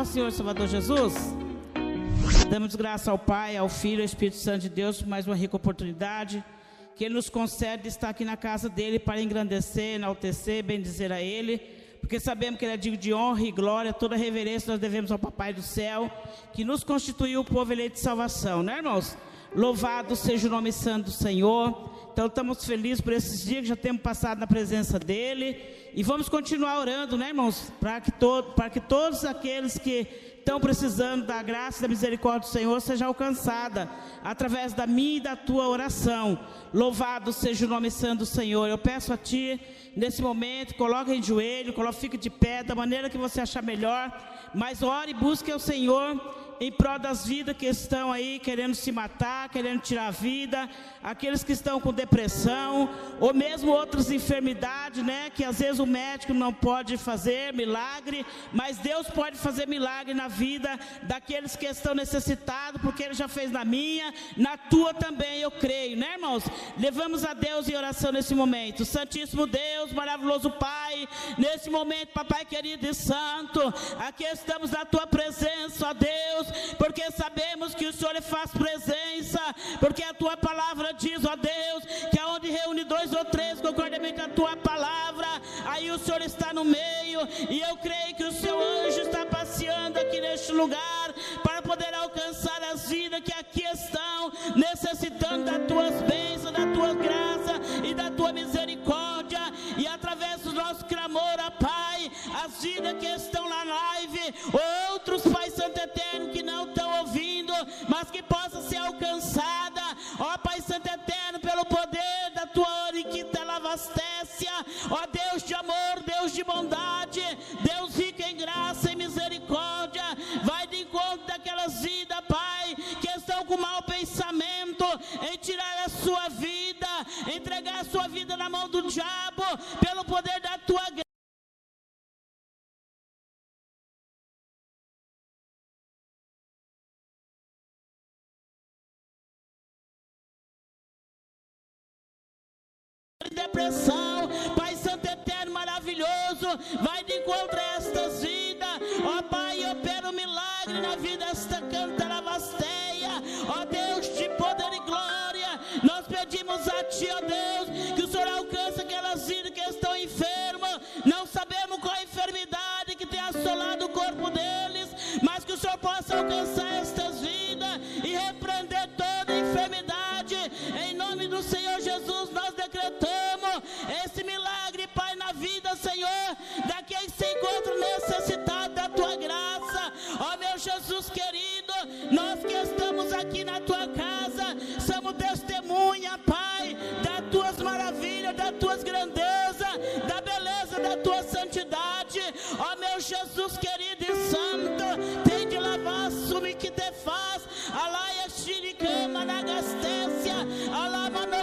Nosso Senhor Salvador Jesus. Damos graças ao Pai, ao Filho, ao Espírito Santo de Deus por mais uma rica oportunidade que Ele nos concede de estar aqui na casa dele para engrandecer, enaltecer, bendizer a Ele, porque sabemos que Ele é digno de honra e glória, toda reverência nós devemos ao Papai do céu, que nos constituiu o povo eleito de salvação, né, irmãos? Louvado seja o nome santo do Senhor. Então estamos felizes por esses dias que já temos passado na presença dEle. E vamos continuar orando, né, irmãos? Para que, todo, para que todos aqueles que estão precisando da graça e da misericórdia do Senhor seja alcançada através da minha e da tua oração. Louvado seja o nome santo do Senhor. Eu peço a Ti, nesse momento, coloque em joelho, coloque, fique de pé, da maneira que você achar melhor. Mas ore e busque o Senhor em prol das vidas que estão aí querendo se matar, querendo tirar a vida, aqueles que estão com depressão, ou mesmo outras enfermidades, né? Que às vezes o médico não pode fazer milagre, mas Deus pode fazer milagre na vida daqueles que estão necessitados, porque Ele já fez na minha, na tua também, eu creio, né, irmãos? Levamos a Deus em oração nesse momento, Santíssimo Deus, maravilhoso Pai, nesse momento, Papai querido e Santo, aqui estamos na tua presença, ó Deus porque sabemos que o Senhor faz presença, porque a tua palavra diz, ó Deus, que aonde reúne dois ou três concordamente a tua palavra, aí o Senhor está no meio, e eu creio que o seu anjo está passeando aqui neste lugar para poder alcançar as vidas que aqui estão necessitando das tuas bênçãos, da tua graça e da tua misericórdia, e através do nosso clamor, ó Pai, as vidas que estão na live, outros Pai Santo Eterno mas que possa ser alcançada, ó Pai Santo Eterno, pelo poder da tua oriquita lavastécia, ó Deus de amor, Deus de bondade, Deus rico em graça e misericórdia, vai de encontro daquelas vidas, Pai, que estão com mau pensamento, em tirar a sua vida, entregar a sua vida na mão do diabo, pelo poder da tua graça. Depressão, Pai Santo Eterno maravilhoso, vai de encontro a estas vidas, ó Pai, opera um milagre na vida desta cantaravasteia, ó Deus de poder e glória, nós pedimos a Ti, ó Deus, que o Senhor alcance aquelas vidas que estão enfermas, não sabemos qual a enfermidade que tem assolado o corpo deles, mas que o Senhor possa alcançar estas vidas e repreender toda enfermidade, em nome do Senhor Jesus, nós decretamos Jesus querido, nós que estamos aqui na tua casa, somos testemunha, Pai, das tuas maravilhas, das tuas grandezas, da beleza da tua santidade, ó meu Jesus querido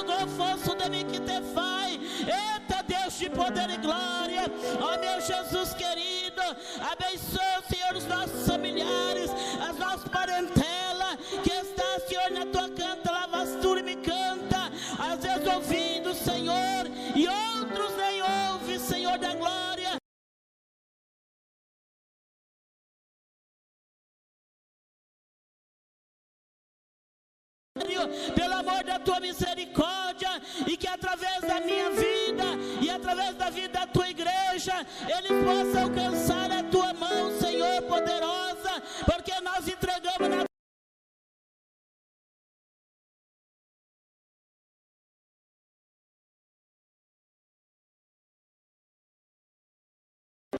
no gofoso de mim que te faz, eita Deus de poder e glória, ó meu Jesus querido, abençoa, Senhor, os nossos familiares, as nossas parentelas, que está, Senhor, na tua canta, pelo amor da tua misericórdia, e que através da minha vida e através da vida da tua igreja, eles possam alcançar a tua mão, Senhor poderosa, porque nós entregamos na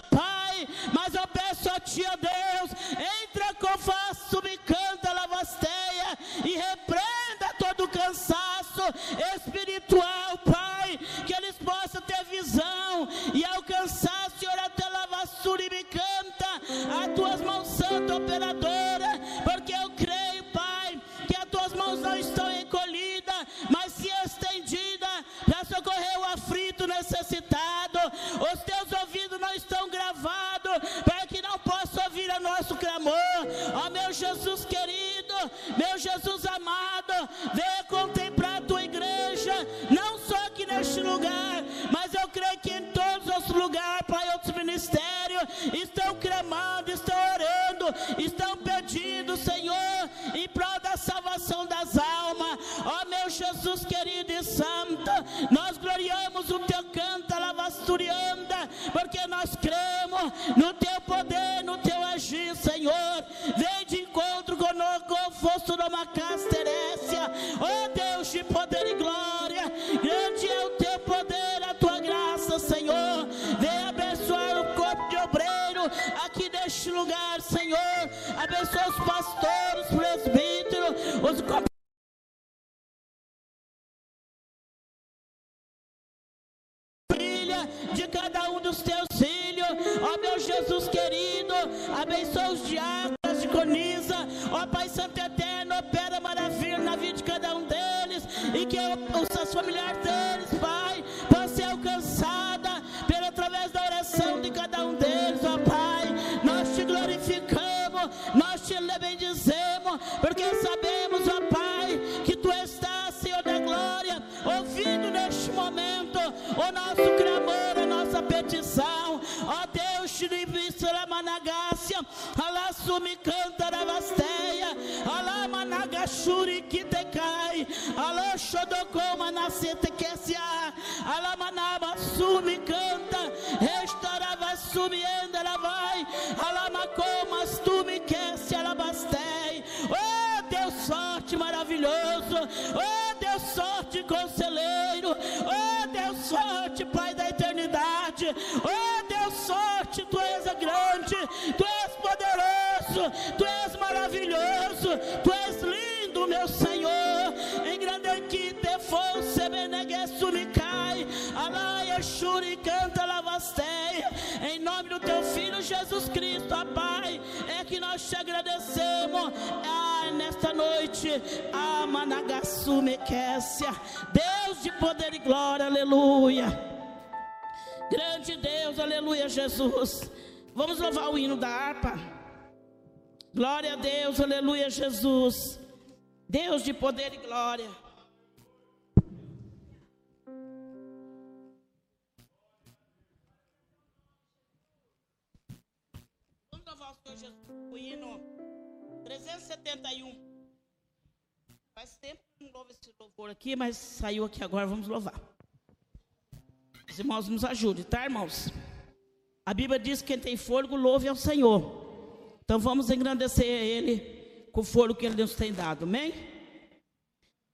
Pai, mas eu peço a Ti, ó Deus, entra com faço, me canta, lavasteia e repreenda todo cansaço espiritual, Pai, que eles possam ter visão e alcançar, Senhor, até lavassura e me canta, as tuas mãos santas, operadora, porque eu creio, Pai, que as tuas mãos não estão encolhidas, mas se estendidas para socorrer o aflito necessitado, os teus ouvidos não estão gravados ouvir o nosso clamor. Ó meu Jesus querido, meu Jesus amado, venha contemplar a tua igreja, não só aqui neste lugar, mas eu creio que em todos os lugares, para outros ministérios, estão clamando, estão orando, estão pedindo, Senhor, e para salvação das almas. Ó meu Jesus querido e santo, nós gloriamos o teu canto, lavasturianda, porque nós cremos no teu poder, no teu agir, Senhor. Vem de encontro conosco, fosse numa casterécia. Ó Deus de poder e glória, lugar, Senhor. Abençoa os pastores, presbíteros, os filha de cada um dos teus filhos, ó meu Jesus querido, abençoa os diáconos de Conisa, ó Pai Santo Eterno, opera maravilha na vida de cada um deles, e que os familiares deles, Pai, possam ser alcançada pela através da oração de cada um deles, ó Pai, te bendizemos, porque sabemos, ó Pai, que Tu estás, Senhor da glória, ouvindo neste momento o nosso clamor, a nossa petição, ó Deus, te a managácia, alá sumi canta na vasteia, alá managashuri que te cai, alá xodocoma nascete há, alá manaba sumi anda ela vai, alá macomas tu me quer se alabastei, oh Deus sorte maravilhoso, oh Deus sorte conselheiro, oh Deus sorte Pai da eternidade, oh Deus sorte, Tu és grande, Tu és poderoso, Tu és maravilhoso, Tu és lindo, meu Senhor, em grande que te fosse beneguessulicai, alaia shuri canta lavasteia, em nome do Teu Filho Jesus Cristo, ó Pai, é que nós te agradecemos, ah, nesta noite, a Managasu Mequécia, Deus de poder e glória, aleluia. Grande Deus, aleluia, Jesus. Vamos louvar o hino da harpa. Glória a Deus, aleluia, Jesus. Deus de poder e glória. O hino 371. Faz tempo que não louvo esse louvor aqui, mas saiu aqui agora, vamos louvar. Os irmãos nos ajudem, tá, irmãos? A Bíblia diz que quem tem fôlego louve ao Senhor. Então vamos engrandecer Ele com o fôlego que Ele nos tem dado, amém?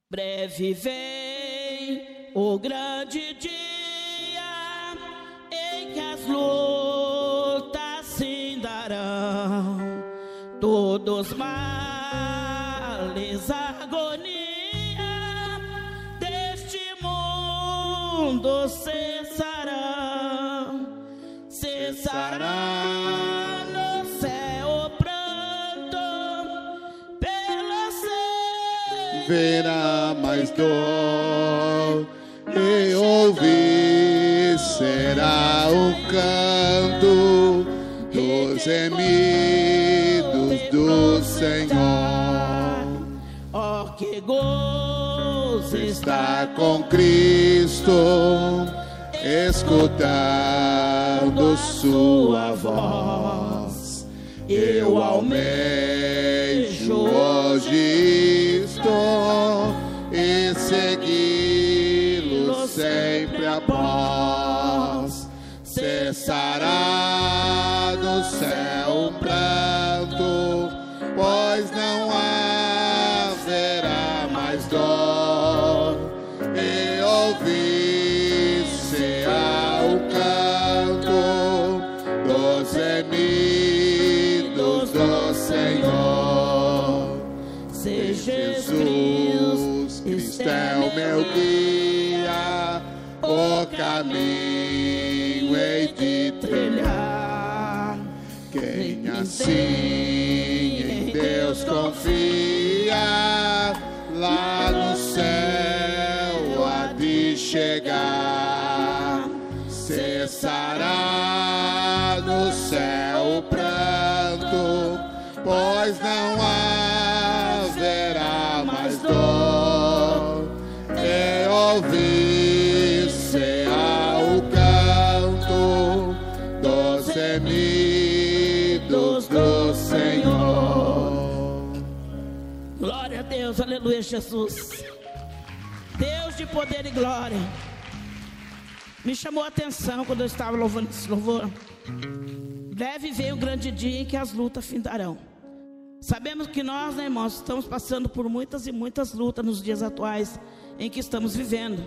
Breve vem o grande dia em que as lutas todos males, agonia deste mundo ser cessará no céu pranto pelo céu. Verá mais dor e ouvir será o canto dos do Senhor. Oh, que gozo está com Cristo escutando sua voz. Eu almejo hoje estou e segui-lo sempre após. Cessará do céu Senhor. Se Jesus Cristo é o meu guia, o caminho hei de trilhar. Quem assim em Deus confia, lá no céu há de chegar. Cessará pois não haverá mais dor. E ouvir-se ao canto dos gemidos do Senhor. Glória a Deus, aleluia, Jesus. Deus de poder e glória. Me chamou a atenção quando eu estava louvando esse louvor. Deve ver o grande dia em que as lutas findarão. Sabemos que nós, né, irmãos, estamos passando por muitas e muitas lutas nos dias atuais em que estamos vivendo.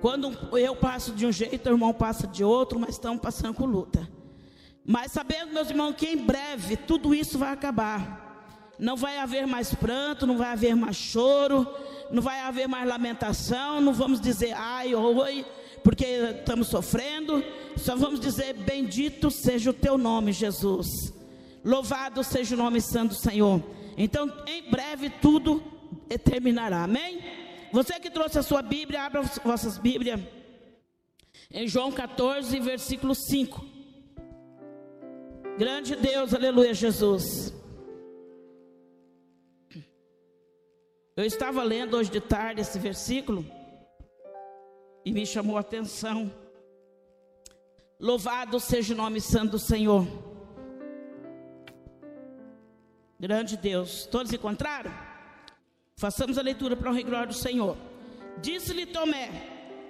Quando eu passo de um jeito, o irmão passa de outro, mas estamos passando com luta. Mas sabemos, meus irmãos, que em breve tudo isso vai acabar. Não vai haver mais pranto, não vai haver mais choro, não vai haver mais lamentação, não vamos dizer ai, oi, porque estamos sofrendo, só vamos dizer: Bendito seja o teu nome, Jesus. Louvado seja o nome santo do Senhor. Então, em breve tudo terminará. Amém? Você que trouxe a sua Bíblia, abra as vossas Bíblias. Em João 14, versículo 5. Grande Deus, aleluia, Jesus. Eu estava lendo hoje de tarde esse versículo e me chamou a atenção. Louvado seja o nome santo do Senhor. Grande Deus. Todos encontraram? Façamos a leitura para o glória do Senhor. Disse-lhe Tomé: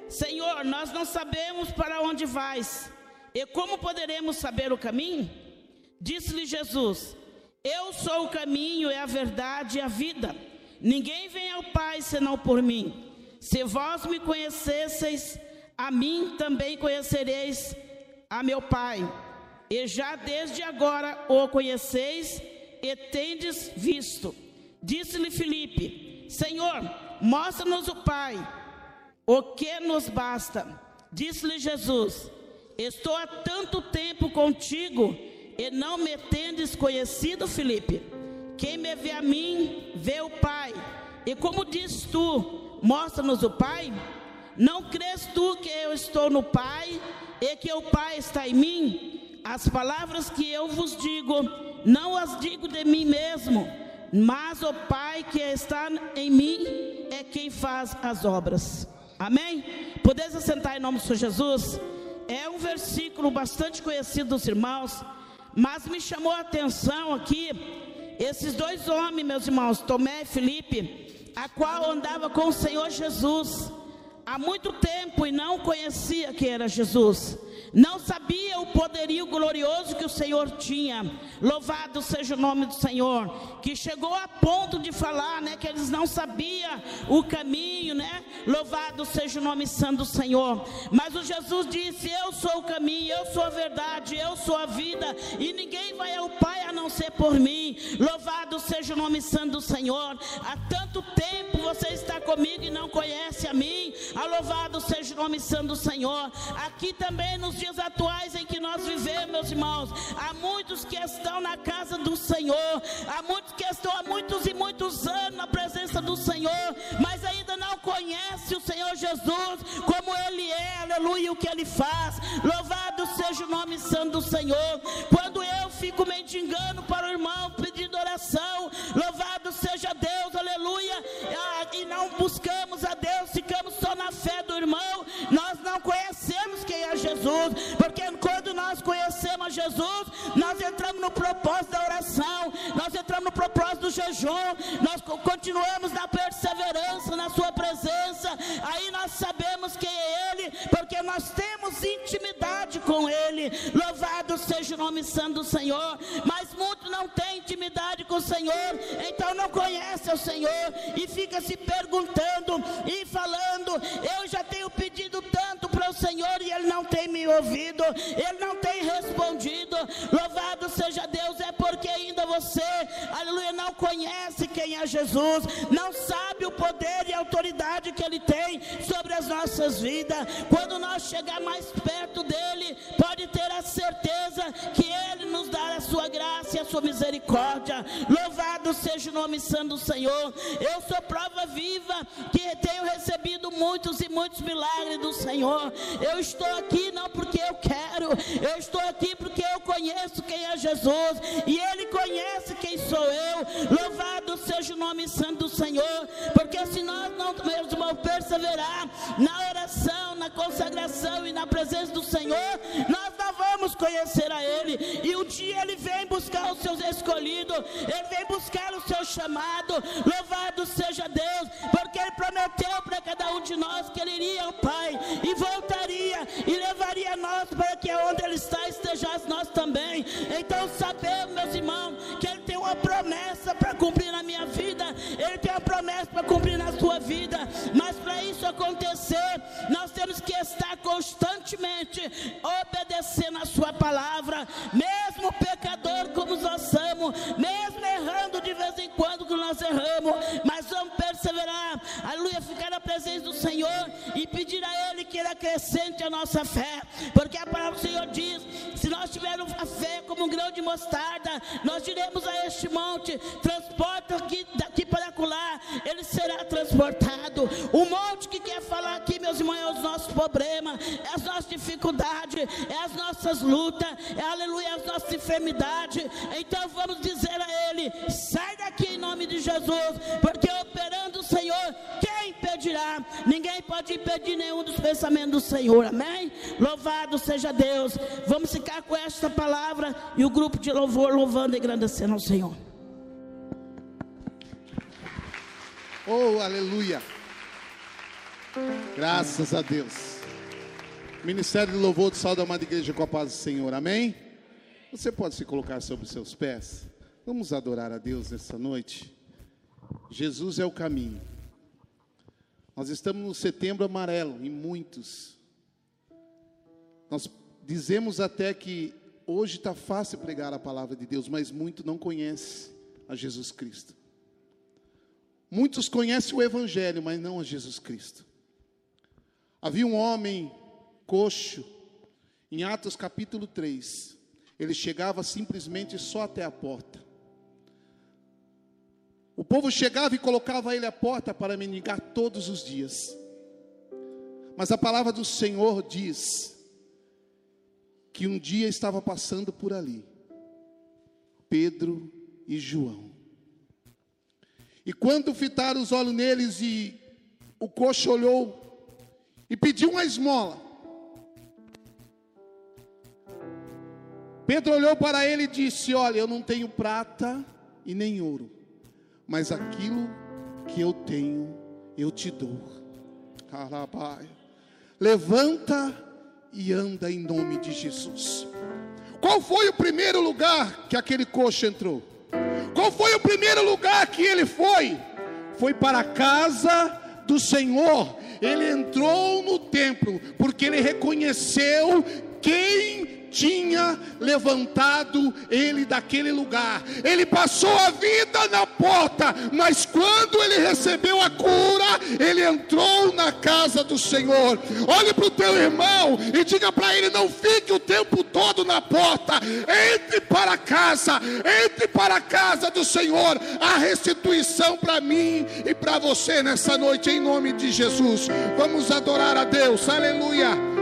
Senhor, nós não sabemos para onde vais, e como poderemos saber o caminho? Disse-lhe Jesus: Eu sou o caminho, é a verdade e a vida. Ninguém vem ao Pai senão por mim. Se vós me conhecesseis, a mim também conhecereis a meu Pai. E já desde agora o conheceis e tendes visto. Disse-lhe Filipe: Senhor, mostra-nos o Pai, o que nos basta. Disse-lhe Jesus: Estou há tanto tempo contigo e não me tendes conhecido, Filipe. Quem me vê a mim, vê o Pai. E como diz tu, mostra-nos o Pai? Não crês tu que eu estou no Pai e que o Pai está em mim? As palavras que eu vos digo, não as digo de mim mesmo, mas o Pai que está em mim é quem faz as obras. Amém? Podeis assentar em nome do Senhor Jesus? É um versículo bastante conhecido dos irmãos, mas me chamou a atenção aqui esses dois homens, meus irmãos, Tomé e Felipe a qual andava com o Senhor Jesus há muito tempo e não conhecia que era Jesus não sabia o poderio glorioso que o Senhor tinha. Louvado seja o nome do Senhor, que chegou a ponto de falar, né, que eles não sabiam o caminho, né? Louvado seja o nome santo do Senhor. Mas o Jesus disse: Eu sou o caminho, eu sou a verdade, eu sou a vida, e ninguém vai ao Pai a não ser por mim. Louvado seja o nome santo do Senhor. Há tanto tempo você está comigo e não conhece a mim. A louvado seja o nome santo do Senhor. Aqui também nos dias atuais em que nós vivemos, meus irmãos, há muitos que estão na casa do Senhor, há muitos que estão há muitos e muitos anos na presença do Senhor, mas ainda não conhecem o Senhor Jesus, como Ele é, aleluia, o que Ele faz. Louvado seja o nome santo do Senhor. Quando eu fico mendigando para o irmão pedindo oração, louvado seja Deus, aleluia, ah, e não buscamos a Deus, ficamos só na fé do irmão, nós Jesus. Porque quando nós conhecemos Jesus, nós entramos no propósito da oração, nós entramos no propósito do jejum, nós continuamos na perseverança na Sua presença, aí nós sabemos quem é Ele, porque nós temos intimidade com Ele. Louvado seja o nome santo do Senhor, mas muitos não têm intimidade com o Senhor, então não conhece o Senhor e fica se perguntando e falando: Eu já tenho pedido tanto para o Senhor e Ele não tem me ouvido, Ele não tem respondido. Louvado seja Deus, você, aleluia, não conhece quem é Jesus, não sabe o poder e a autoridade que Ele tem sobre as nossas vidas. Quando nós chegar mais perto dEle, pode ter a certeza que Ele nos dará a sua graça e a sua misericórdia. Louvado seja o nome santo do Senhor. Eu sou prova viva que tenho recebido muitos e muitos milagres do Senhor. Eu estou aqui não porque eu quero, eu estou aqui porque eu conheço quem é Jesus e Ele conhece quem sou eu. Louvado seja o nome santo do Senhor, porque se nós não, meus irmãos, perseverar na oração, na consagração e na presença do Senhor, nós não vamos conhecer a Ele. E um dia Ele vem buscar os seus escolhidos, Ele vem buscar o seu chamado. Louvado seja Deus, porque Ele prometeu para cada um de nós que Ele iria ao Pai e voltaria e levaria nós para que onde Ele está estejamos nós também. Então sabemos, meus irmãos, que Ele tem uma promessa para cumprir na minha vida, Ele tem uma promessa para cumprir na sua vida, mas para isso acontecer, nós temos que estar constantemente obedecendo a Sua palavra, mesmo pecador como nós somos, mesmo errando de vez em quando que nós erramos, aleluia, ficar na presença do Senhor e pedir a Ele que Ele acrescente a nossa fé, porque a palavra do Senhor diz: se nós tivermos a fé como um grão de mostarda, nós diremos a este monte: transporta aqui, daqui para lá, ele será transportado. O monte que quer falar aqui, meus irmãos, é os nossos problemas, é as nossas dificuldades, é as nossas lutas, é aleluia, as nossas enfermidades. Então vamos dizer a Ele: sai daqui em nome de Jesus, porque operando impedirá? Ninguém pode impedir nenhum dos pensamentos do Senhor, amém? Louvado seja Deus. Vamos ficar com esta palavra e o grupo de louvor louvando e agradecendo ao Senhor. Oh, aleluia. Graças a Deus. Ministério de Louvor do Sal da Amada Igreja com a paz do Senhor. Amém? Você pode se colocar sobre os seus pés. Vamos adorar a Deus nessa noite. Jesus é o caminho. Nós estamos no setembro amarelo, em muitos. Nós dizemos até que hoje está fácil pregar a palavra de Deus, mas muito não conhece a Jesus Cristo. Muitos conhecem o Evangelho, mas não a Jesus Cristo. Havia um homem coxo, em Atos capítulo 3. Ele chegava simplesmente só até a porta. O povo chegava e colocava ele à porta para mendigar todos os dias. Mas a palavra do Senhor diz que um dia estava passando por ali Pedro e João. E quando fitaram os olhos neles e o coxo olhou e pediu uma esmola. Pedro olhou para ele e disse: Olha, eu não tenho prata e nem ouro, mas aquilo que eu tenho, eu te dou. Levanta e anda em nome de Jesus. Qual foi o primeiro lugar que aquele coxo entrou? Qual foi o primeiro lugar que ele foi? Foi para a casa do Senhor. Ele entrou no templo porque ele reconheceu quem tinha levantado ele daquele lugar. Ele passou a vida na porta, mas quando ele recebeu a cura, ele entrou na casa do Senhor. Olhe para o teu irmão e diga para ele: não fique o tempo todo na porta, entre para casa, entre para a casa do Senhor. A restituição para mim e para você nessa noite, em nome de Jesus. Vamos adorar a Deus, aleluia.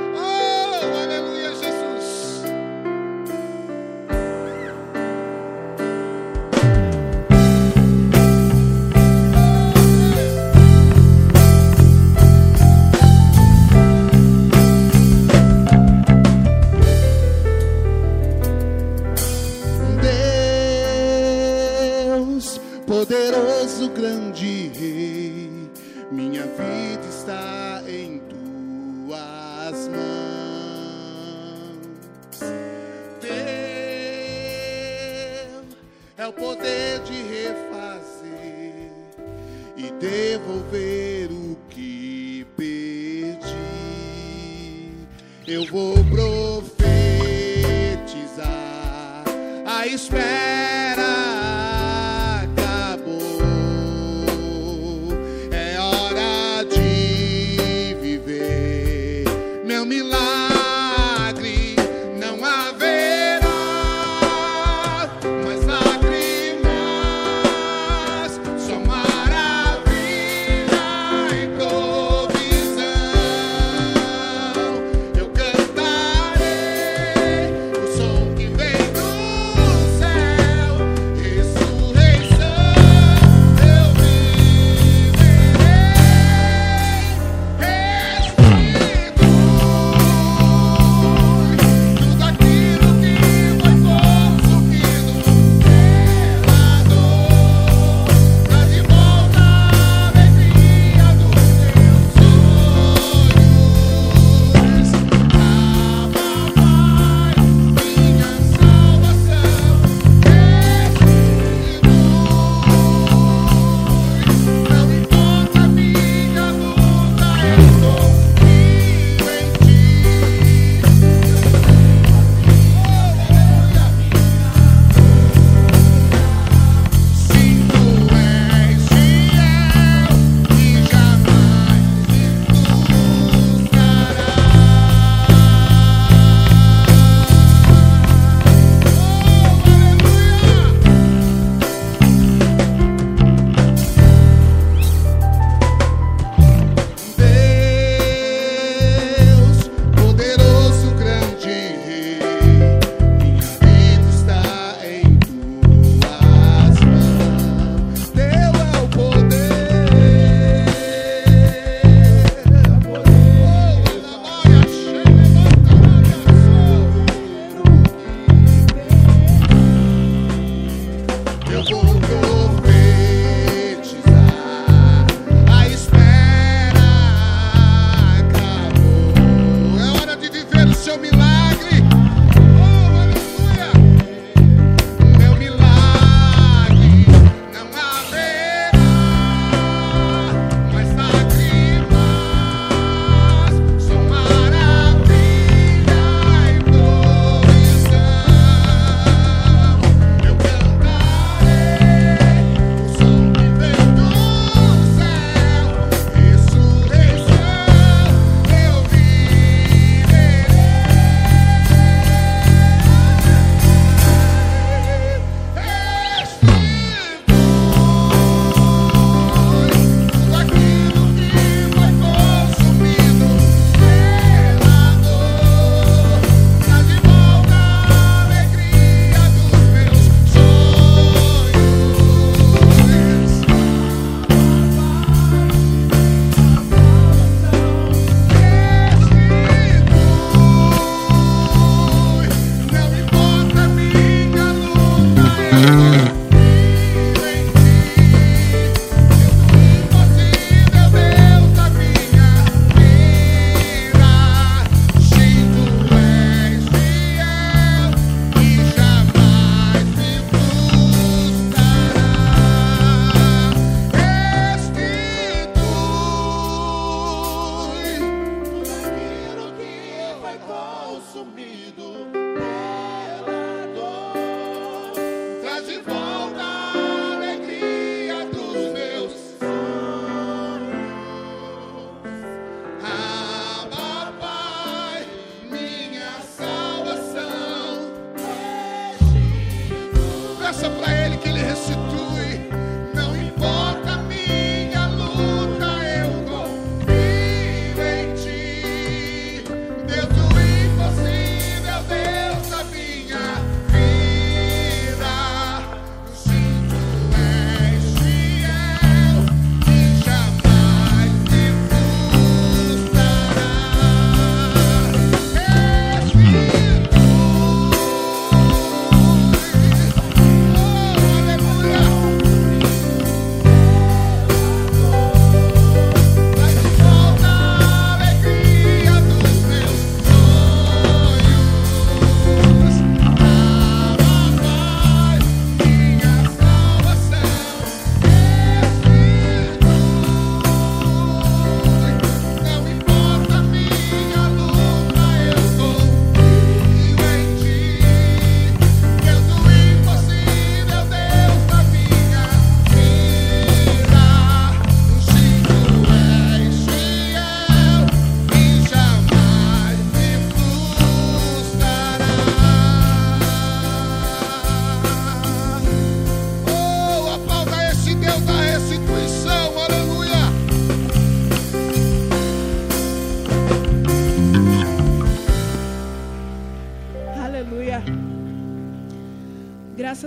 Vida está em tuas mãos. Teu é o poder de refazer e devolver o que perdi. Eu vou profetizar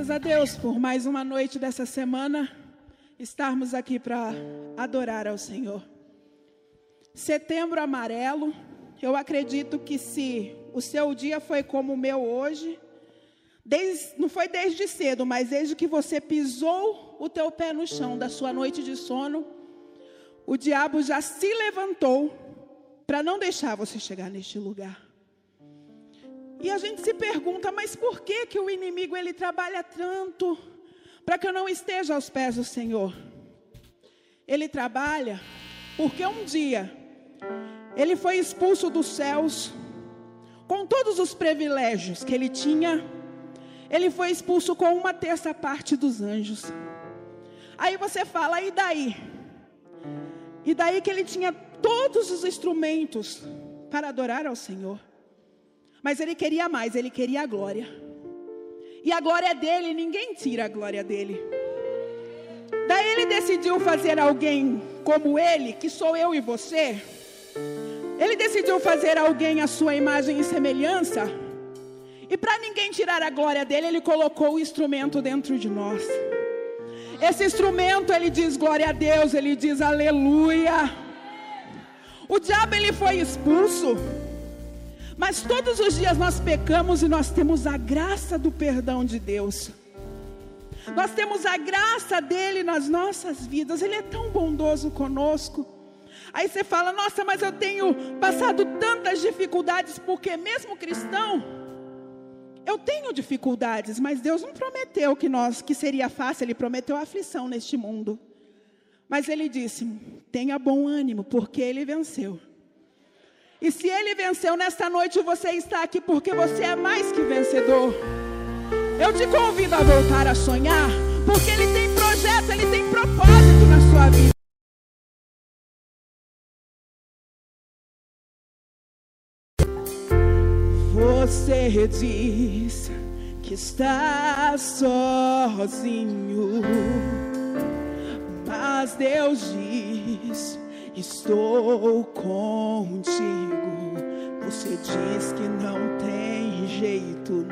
Graças a Deus por mais uma noite dessa semana estarmos aqui para adorar ao Senhor. Setembro amarelo, eu acredito que se o seu dia foi como o meu hoje, desde- não foi desde cedo, mas desde que você pisou o teu pé no chão da sua noite de sono, o diabo já se levantou para não deixar você chegar neste lugar. E a gente se pergunta, mas por que que o inimigo ele trabalha tanto para que eu não esteja aos pés do Senhor? Ele trabalha porque um dia ele foi expulso dos céus com todos os privilégios que ele tinha. Ele foi expulso com uma terça parte dos anjos. Aí você fala, e daí? E daí que ele tinha todos os instrumentos para adorar ao Senhor. Mas ele queria mais, ele queria a glória. E a glória é dele, ninguém tira a glória dele. Daí ele decidiu fazer alguém como ele, que sou eu e você. Ele decidiu fazer alguém à sua imagem e semelhança. E para ninguém tirar a glória dele, ele colocou o instrumento dentro de nós. Esse instrumento, ele diz glória a Deus, ele diz aleluia. O diabo ele foi expulso. Mas todos os dias nós pecamos e nós temos a graça do perdão de Deus. Nós temos a graça dele nas nossas vidas. Ele é tão bondoso conosco. Aí você fala: "Nossa, mas eu tenho passado tantas dificuldades porque mesmo cristão, eu tenho dificuldades, mas Deus não prometeu que nós que seria fácil, ele prometeu aflição neste mundo. Mas ele disse: "Tenha bom ânimo, porque ele venceu." E se ele venceu nesta noite, você está aqui porque você é mais que vencedor. Eu te convido a voltar a sonhar, porque ele tem projeto, ele tem propósito na sua vida. Você diz que está sozinho, mas Deus diz: Estou contigo. Você diz que não tem jeito,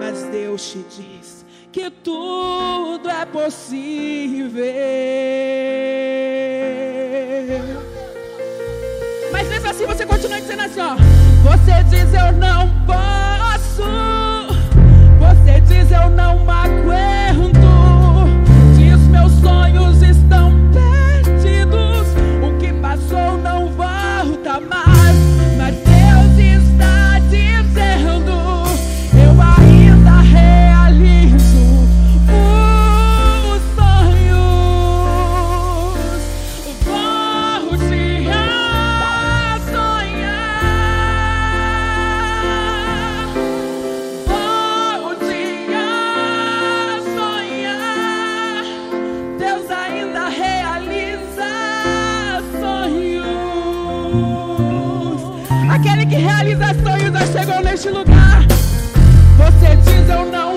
mas Deus te diz que tudo é possível. Mas mesmo assim você continua dizendo assim, ó. Você diz eu não posso. Você diz eu não aguento. Neste lugar. Você diz eu não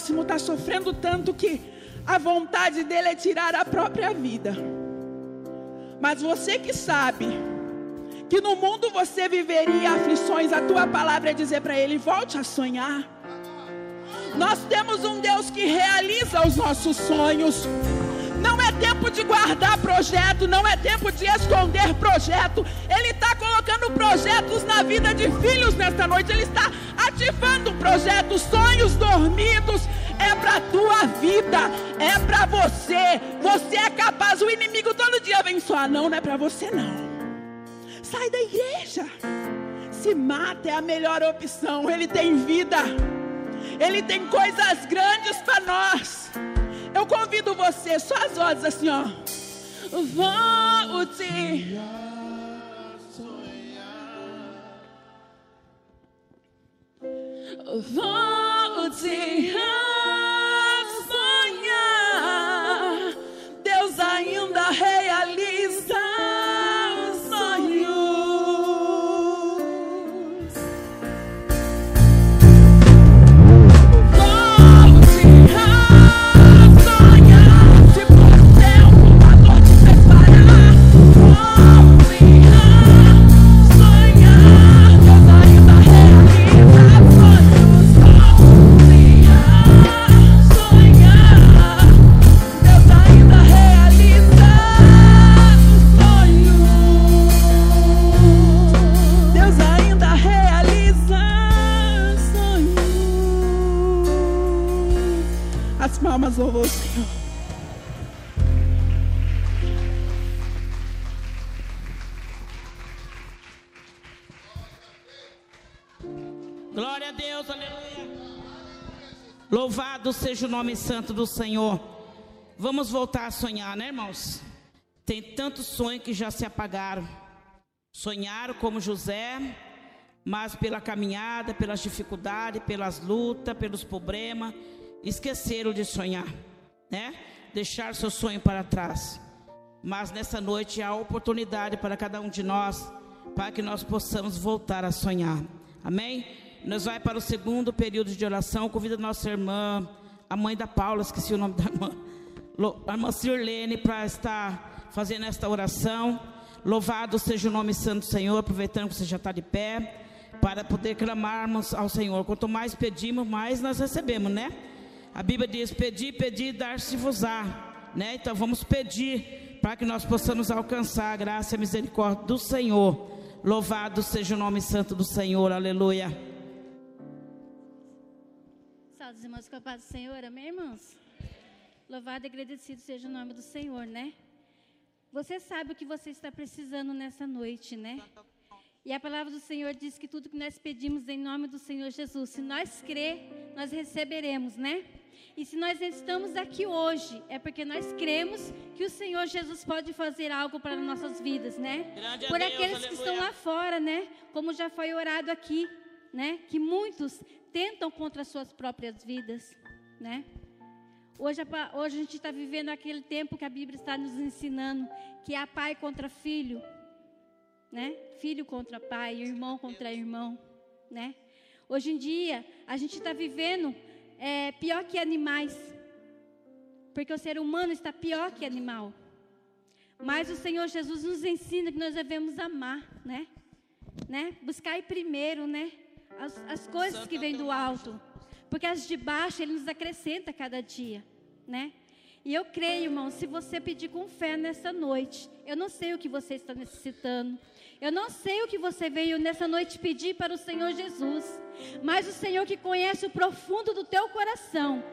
próximo está sofrendo tanto que a vontade dele é tirar a própria vida. Mas você que sabe que no mundo você viveria aflições, a tua palavra é dizer para ele: volte a sonhar. Nós temos um Deus que realiza os nossos sonhos. Não é tempo de guardar projeto, não é tempo de esconder projeto. Ele está colocando projetos na vida de filhos nesta noite. Ele está ativando projetos, sonhos dormidos. É para tua vida, é para você. Você é capaz. O inimigo todo dia vem só, não, não é para você não. Sai da igreja. Se mata é a melhor opção. Ele tem vida. Ele tem coisas grandes para nós. Eu convido você, só as vozes assim, ó. Volte. Volte a nome santo do Senhor. Vamos voltar a sonhar, né, irmãos? Tem tantos sonhos que já se apagaram. Sonharam como José, mas pela caminhada, pelas dificuldades, pelas lutas, pelos problemas, esqueceram de sonhar, né? Deixar seu sonho para trás. Mas nessa noite há oportunidade para cada um de nós, para que nós possamos voltar a sonhar. Amém? Nós vai para o segundo período de oração. Convido a nossa irmã, a mãe da Paula, esqueci o nome da irmã, a irmã Sirlene, para estar fazendo esta oração. Louvado seja o nome santo do Senhor, aproveitando que você já está de pé, para poder clamarmos ao Senhor. Quanto mais pedimos, mais nós recebemos, né? A Bíblia diz: pedir, pedir, dar-se-vos-á. Né? Então vamos pedir para que nós possamos alcançar a graça e a misericórdia do Senhor. Louvado seja o nome santo do Senhor, aleluia amados irmãos, com a paz do Senhor, amém, irmãos? Louvado e agradecido seja o nome do Senhor, né? Você sabe o que você está precisando nessa noite, né? E a palavra do Senhor diz que tudo que nós pedimos em nome do Senhor Jesus, se nós crer, nós receberemos, né? E se nós estamos aqui hoje, é porque nós cremos que o Senhor Jesus pode fazer algo para nossas vidas, né? Grande Por Deus, aqueles que estão lá fora, né? Como já foi orado aqui, né? Que muitos tentam contra as suas próprias vidas, né? Hoje, hoje a gente está vivendo aquele tempo que a Bíblia está nos ensinando, que é pai contra filho, né? Filho contra pai, irmão contra irmão, né? Hoje em dia a gente está vivendo é, pior que animais, porque o ser humano está pior que animal. Mas o Senhor Jesus nos ensina que nós devemos amar, né? né? Buscar primeiro, né? As, as coisas que vêm do alto. Porque as de baixo Ele nos acrescenta cada dia, né? E eu creio, irmão, se você pedir com fé nessa noite, eu não sei o que você está necessitando. Eu não sei o que você veio nessa noite pedir para o Senhor Jesus. Mas o Senhor que conhece o profundo do teu coração,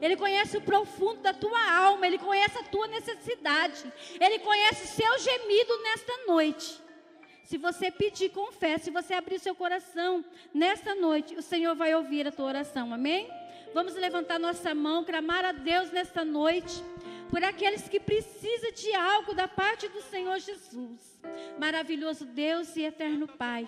ele conhece o profundo da tua alma, Ele conhece a tua necessidade, Ele conhece o seu gemido nesta noite. Se você pedir com fé, se você abrir seu coração nesta noite, o Senhor vai ouvir a tua oração. Amém? Vamos levantar nossa mão, clamar a Deus nesta noite por aqueles que precisam de algo da parte do Senhor Jesus. Maravilhoso Deus e eterno Pai.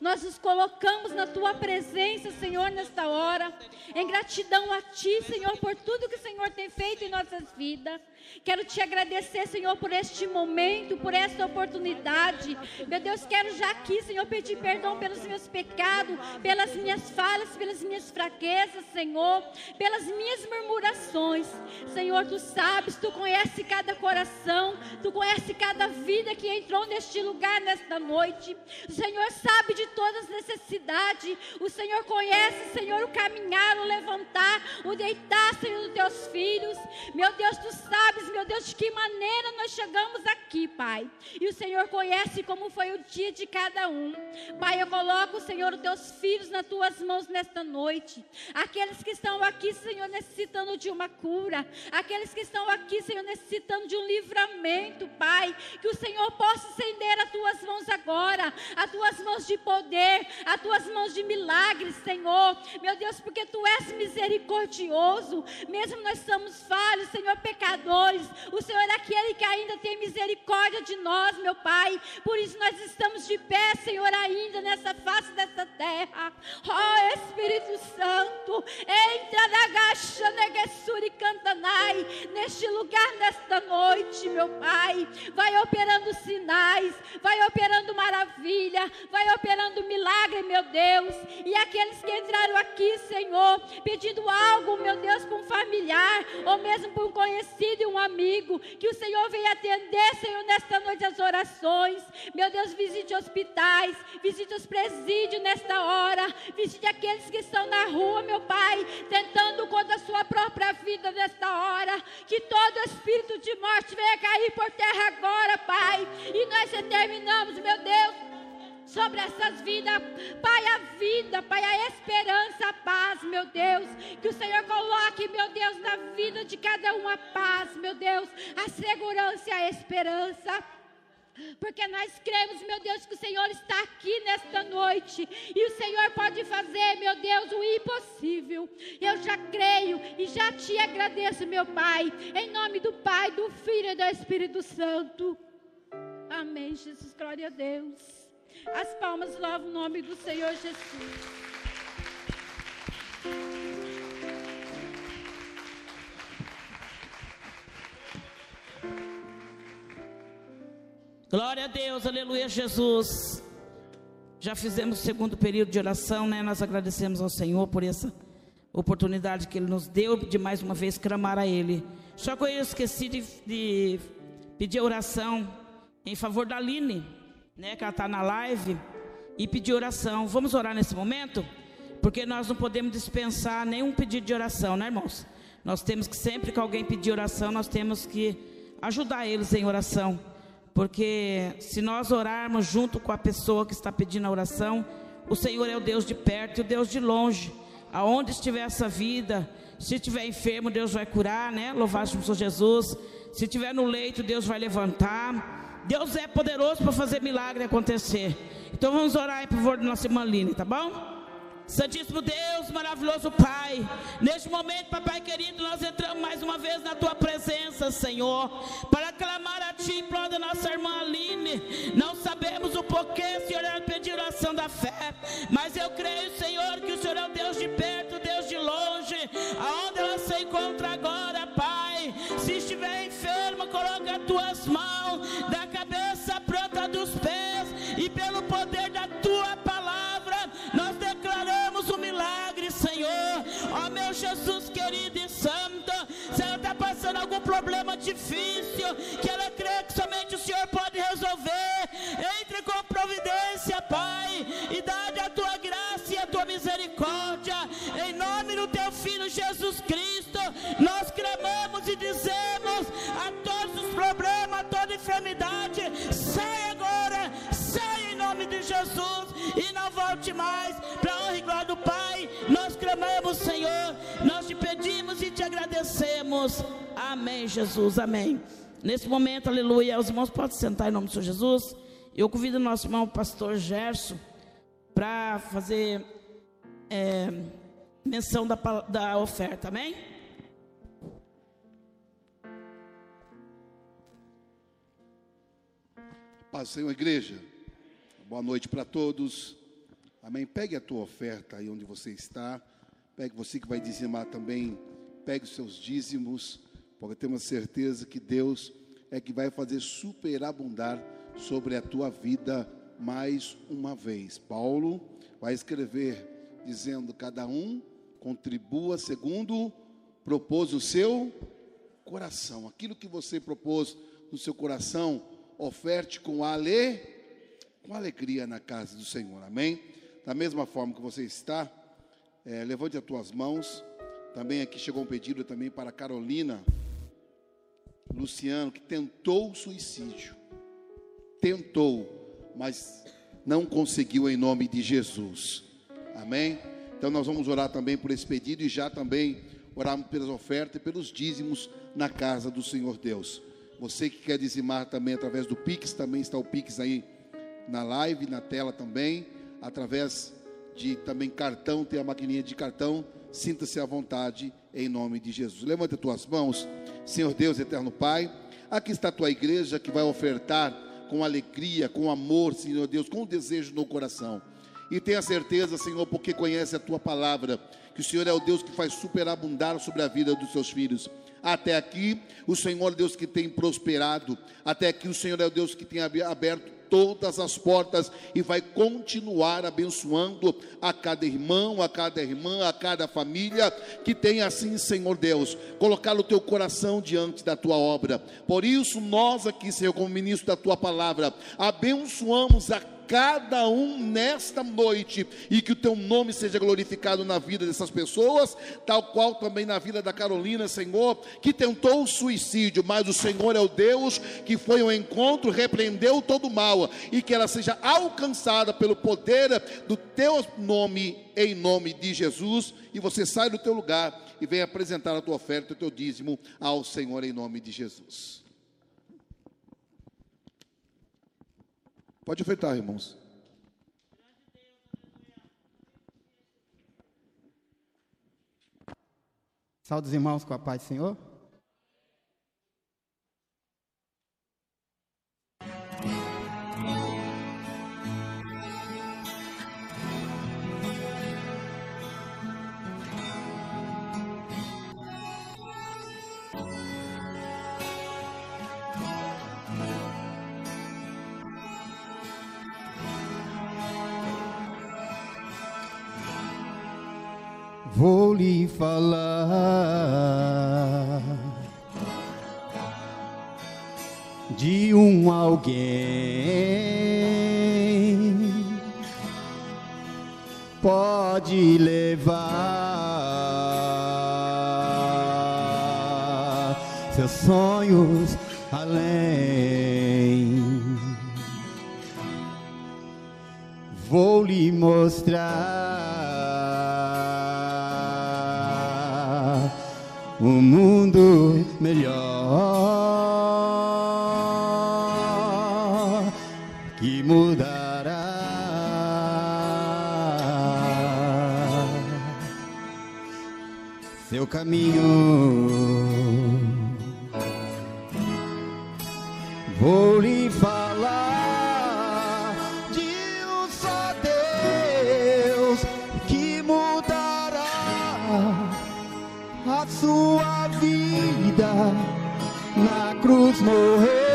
Nós nos colocamos na tua presença, Senhor, nesta hora, em gratidão a ti, Senhor, por tudo que o Senhor tem feito em nossas vidas. Quero te agradecer, Senhor, por este momento, por esta oportunidade. Meu Deus, quero já aqui, Senhor, pedir perdão pelos meus pecados, pelas minhas falhas, pelas minhas fraquezas, Senhor, pelas minhas murmurações. Senhor, tu sabes, tu conhece cada coração, tu conhece cada vida que entrou neste lugar nesta noite. Senhor sabe de todas as necessidades. O Senhor conhece, Senhor, o caminhar, o levantar, o deitar, Senhor, dos teus filhos. Meu Deus, tu sabes, meu Deus, de que maneira nós chegamos aqui, Pai. E o Senhor conhece como foi o dia de cada um. Pai, eu coloco, Senhor, os teus filhos nas tuas mãos nesta noite. Aqueles que estão aqui, Senhor, necessitando de uma cura. Aqueles que estão aqui, Senhor, necessitando de um livramento, Pai. Que o Senhor possa estender as tuas mãos agora, as tuas mãos de poder, as tuas mãos de milagres, Senhor. Meu Deus, porque tu és misericordioso, mesmo nós somos falhos, Senhor, pecadores. O Senhor é aquele que ainda tem misericórdia de nós, meu Pai. Por isso nós estamos de pé, Senhor, ainda nessa face dessa terra. Oh, Espírito Santo, entra na gacha, neguessuri cantanai, neste lugar, nesta noite, meu Pai. Vai operando sinais, vai operando maravilha, vai operando milagre, meu Deus. E aqueles que entraram aqui, Senhor, pedindo algo, meu Deus, para um familiar, ou mesmo para um conhecido e um amigo, que o Senhor venha atender, Senhor, nesta noite as orações. Meu Deus, visite hospitais, visite os presídios nesta hora, visite aqueles que estão na rua, meu Pai, tentando contra a sua própria vida nesta hora. Que todo espírito de morte venha cair por terra agora, Pai. E nós determinamos, meu Deus sobre essas vidas. Pai, a vida, Pai, a esperança, a paz, meu Deus. Que o Senhor coloque, meu Deus, na vida de cada um a paz, meu Deus, a segurança e a esperança. Porque nós cremos, meu Deus, que o Senhor está aqui nesta noite. E o Senhor pode fazer, meu Deus, o impossível. Eu já creio e já te agradeço, meu Pai. Em nome do Pai, do Filho e do Espírito Santo. Amém, Jesus. Glória a Deus. As palmas louvam o nome do Senhor Jesus. Glória a Deus, aleluia, Jesus. Já fizemos o segundo período de oração, né? Nós agradecemos ao Senhor por essa oportunidade que Ele nos deu de mais uma vez clamar a Ele. Só que eu esqueci de, de pedir oração em favor da Aline né, que ela está na live, e pedir oração. Vamos orar nesse momento? Porque nós não podemos dispensar nenhum pedido de oração, né, irmãos? Nós temos que sempre que alguém pedir oração, nós temos que ajudar eles em oração. Porque se nós orarmos junto com a pessoa que está pedindo a oração, o Senhor é o Deus de perto e o Deus de longe. Aonde estiver essa vida, se estiver enfermo, Deus vai curar, né? Louvado seja Jesus. Se estiver no leito, Deus vai levantar. Deus é poderoso para fazer milagre acontecer. Então vamos orar em favor da nossa irmã Line, tá bom? Santíssimo Deus, maravilhoso Pai, neste momento, Papai querido, nós entramos mais uma vez na Tua presença, Senhor, para clamar a Ti em prol da nossa irmã Aline. Não sabemos o porquê, Senhor, ela pediu oração da fé, mas eu creio, Senhor, que o Senhor é o Deus de perto, Deus de longe, aonde ela se encontra agora, Pai. Se estiver enferma, coloca as Tuas mãos, da cabeça pronta dos pés, e pelo poder da Tua palavra, nós declaramos o milagre, Senhor. Ó meu Jesus querido e santo, se ela está passando algum problema difícil, que ela crê que somente o Senhor pode resolver, entre com providência, Pai, e dá a tua graça e a tua misericórdia, em nome do teu filho Jesus Cristo, nós clamamos e dizemos enfermidade, sai agora, sai em nome de Jesus e não volte mais para honra e glória do Pai. Nós clamamos, Senhor, nós te pedimos e te agradecemos. Amém, Jesus, amém. Nesse momento, aleluia, os irmãos podem sentar em nome do Senhor Jesus. Eu convido o nosso irmão pastor Gerson para fazer é, menção da, da oferta, amém? Paz, Senhor, igreja. Boa noite para todos. Amém? Pegue a tua oferta aí onde você está. Pegue você que vai dizimar também. Pegue os seus dízimos. Porque temos certeza que Deus é que vai fazer superabundar sobre a tua vida mais uma vez. Paulo vai escrever dizendo: cada um contribua segundo propôs o seu coração. Aquilo que você propôs no seu coração, oferte com ale, com alegria na casa do Senhor. Amém? Da mesma forma que você está, é, levante as tuas mãos. Também aqui chegou um pedido também para Carolina Luciano, que tentou o suicídio. Tentou, mas não conseguiu em nome de Jesus. Amém? Então nós vamos orar também por esse pedido e já também orarmos pelas ofertas e pelos dízimos na casa do Senhor Deus. Você que quer dizimar também através do Pix, também está o Pix aí na live, na tela também, através de também cartão, tem a maquininha de cartão, sinta-se à vontade em nome de Jesus. Levanta as tuas mãos, Senhor Deus, eterno Pai. Aqui está a tua igreja que vai ofertar com alegria, com amor, Senhor Deus, com desejo no coração. E tenha certeza, Senhor, porque conhece a tua palavra, que o Senhor é o Deus que faz superabundar sobre a vida dos seus filhos. Até aqui, o Senhor é Deus que tem prosperado. Até aqui, o Senhor é o Deus que tem aberto todas as portas e vai continuar abençoando a cada irmão, a cada irmã, a cada família que tem assim, Senhor Deus, colocar o teu coração diante da tua obra. Por isso, nós aqui, Senhor, como ministro da tua palavra, abençoamos a cada um nesta noite e que o teu nome seja glorificado na vida dessas pessoas, tal qual também na vida da Carolina, Senhor, que tentou o suicídio, mas o Senhor é o Deus que foi ao encontro, repreendeu todo o mal e que ela seja alcançada pelo poder do teu nome, em nome de Jesus, e você sai do teu lugar e vem apresentar a tua oferta, o teu dízimo ao Senhor em nome de Jesus. Pode ofertar, irmãos. Saúde os irmãos com a paz do Senhor. Vou lhe falar de um alguém pode levar seus sonhos além. Vou lhe mostrar um mundo melhor que mudará. Seu caminho, vou lhe sua vida na cruz morreu,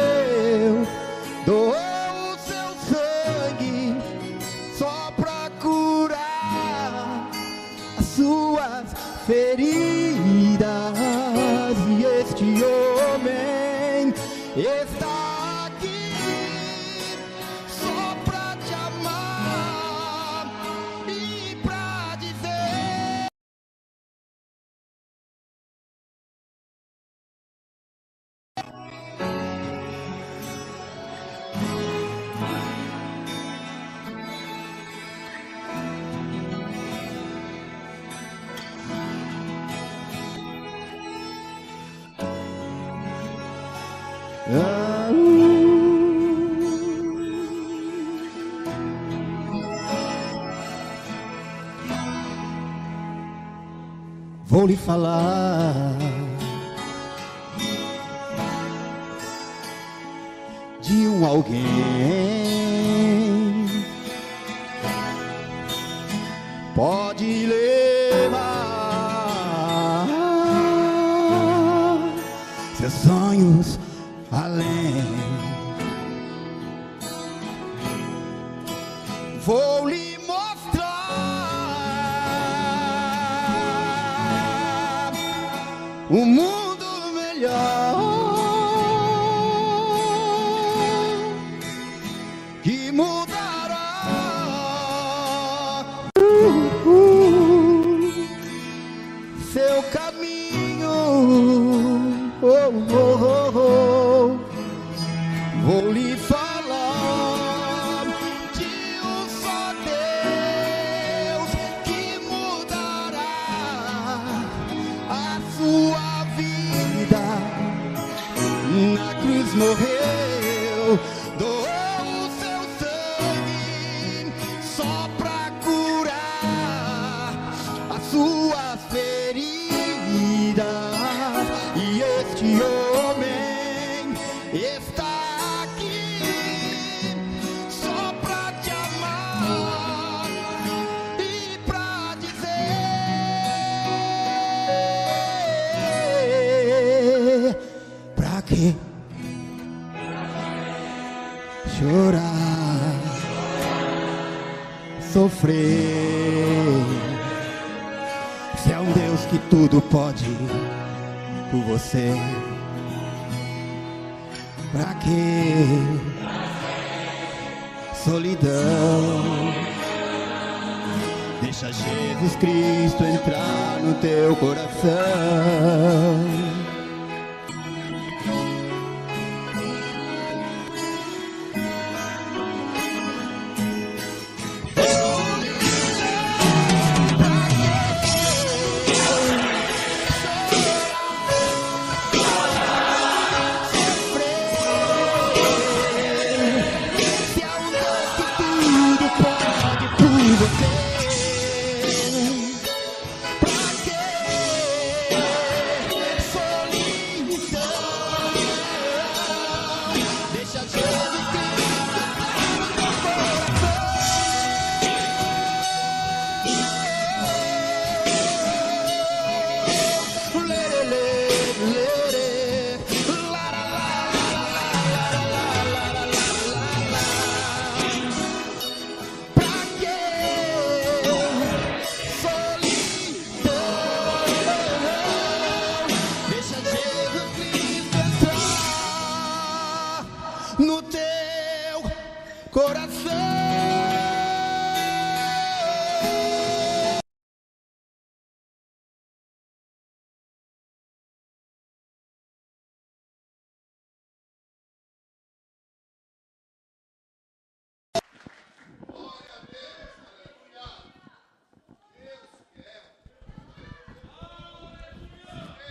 Vou lhe falar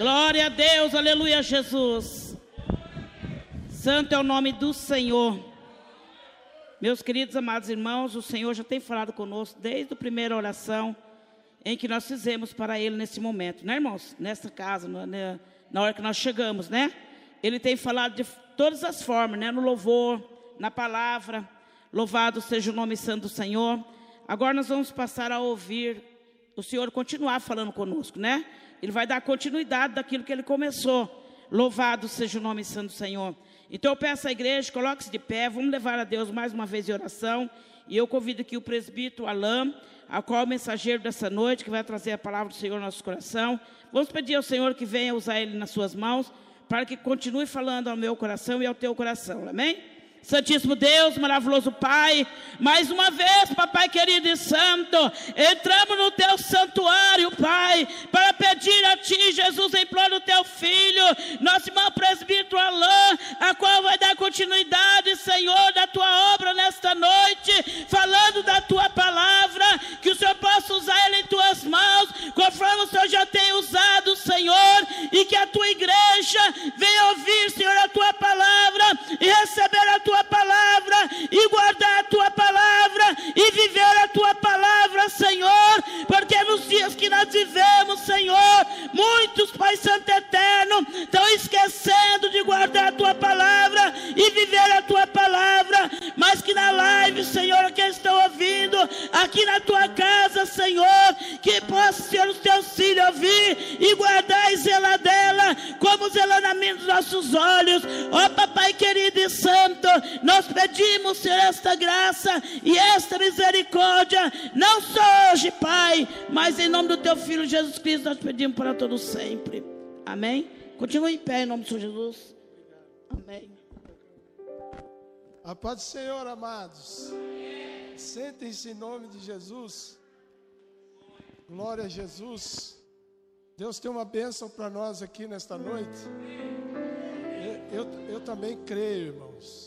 Glória a Deus, aleluia, Jesus. Santo é o nome do Senhor. Meus queridos amados irmãos, o Senhor já tem falado conosco desde a primeira oração em que nós fizemos para Ele nesse momento, né, irmãos? Nessa casa, na- na, na hora que nós chegamos, né? Ele tem falado de todas as formas, né? No louvor, na palavra. Louvado seja o nome santo do Senhor. Agora nós vamos passar a ouvir o Senhor continuar falando conosco, né? Ele vai dar continuidade daquilo que ele começou. Louvado seja o nome santo do Senhor. Então eu peço à igreja, coloque-se de pé, vamos levar a Deus mais uma vez em oração. E eu convido aqui o presbítero Alain, a qual é o mensageiro dessa noite, que vai trazer a palavra do Senhor no nosso coração. Vamos pedir ao Senhor que venha usar ele nas suas mãos, para que continue falando ao meu coração e ao teu coração. Amém? Santíssimo Deus, maravilhoso Pai, mais uma vez, Papai querido e santo, entramos no teu santuário, Pai, para pedir a Ti, Jesus, em prol do teu filho, nosso irmão presbítero Alain, a qual vai dar continuidade, Senhor, da tua obra nesta noite, falando da tua palavra, que o Senhor possa usar ele em tuas mãos, conforme o Senhor já tem usado, Senhor, e que a tua igreja venha ouvir, Senhor, a tua palavra e receber a tua palavra e guardar a tua palavra e viver a tua palavra, Senhor, porque nos dias que nós vivemos, Senhor, muitos, Pai Santo Eterno, estão esquecendo de guardar a tua palavra e viver a tua palavra, mas que na live, Senhor, que estão ouvindo aqui na tua casa, Senhor, que possa, Senhor, os teus filhos ouvir e guardar e zelar dela, como zelando a mim dos nossos olhos. Ó Papai querido e santo, nós pedimos, Senhor, esta graça e esta misericórdia, não só hoje, Pai, mas em nome do teu Filho Jesus Cristo, nós pedimos para todos sempre. Amém? Continue em pé em nome do Senhor Jesus. Amém. A paz do Senhor, amados. Sentem-se em nome de Jesus. Glória a Jesus. Deus tem uma bênção para nós aqui nesta noite. Eu, eu, eu também creio, irmãos.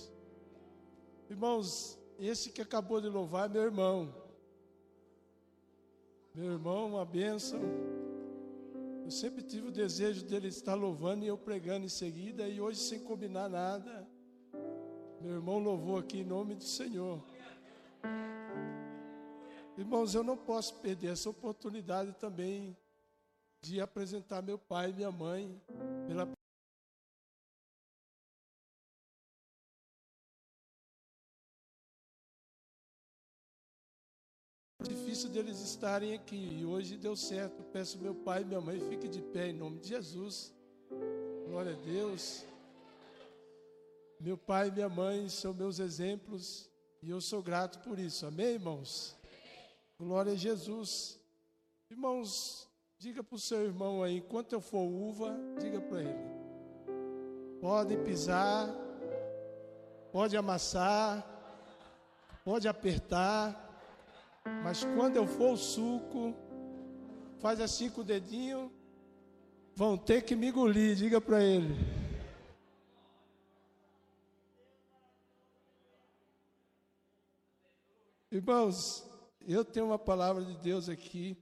Irmãos, esse que acabou de louvar é meu irmão. Meu irmão, uma bênção. Eu sempre tive o desejo dele estar louvando e eu pregando em seguida, e hoje, sem combinar nada, meu irmão louvou aqui em nome do Senhor. Irmãos, eu não posso perder essa oportunidade também de apresentar meu pai e minha mãe pela difícil deles estarem aqui e hoje deu certo. Peço meu pai e minha mãe fiquem de pé em nome de Jesus. Glória a Deus. Meu pai e minha mãe são meus exemplos e eu sou grato por isso. Amém, irmãos? Glória a Jesus. Irmãos, diga para o seu irmão aí, enquanto eu for uva, diga para ele. Pode pisar, pode amassar, pode apertar, mas quando eu for o suco, faz assim com o dedinho, vão ter que me engolir, diga para ele. Irmãos, eu tenho uma palavra de Deus aqui.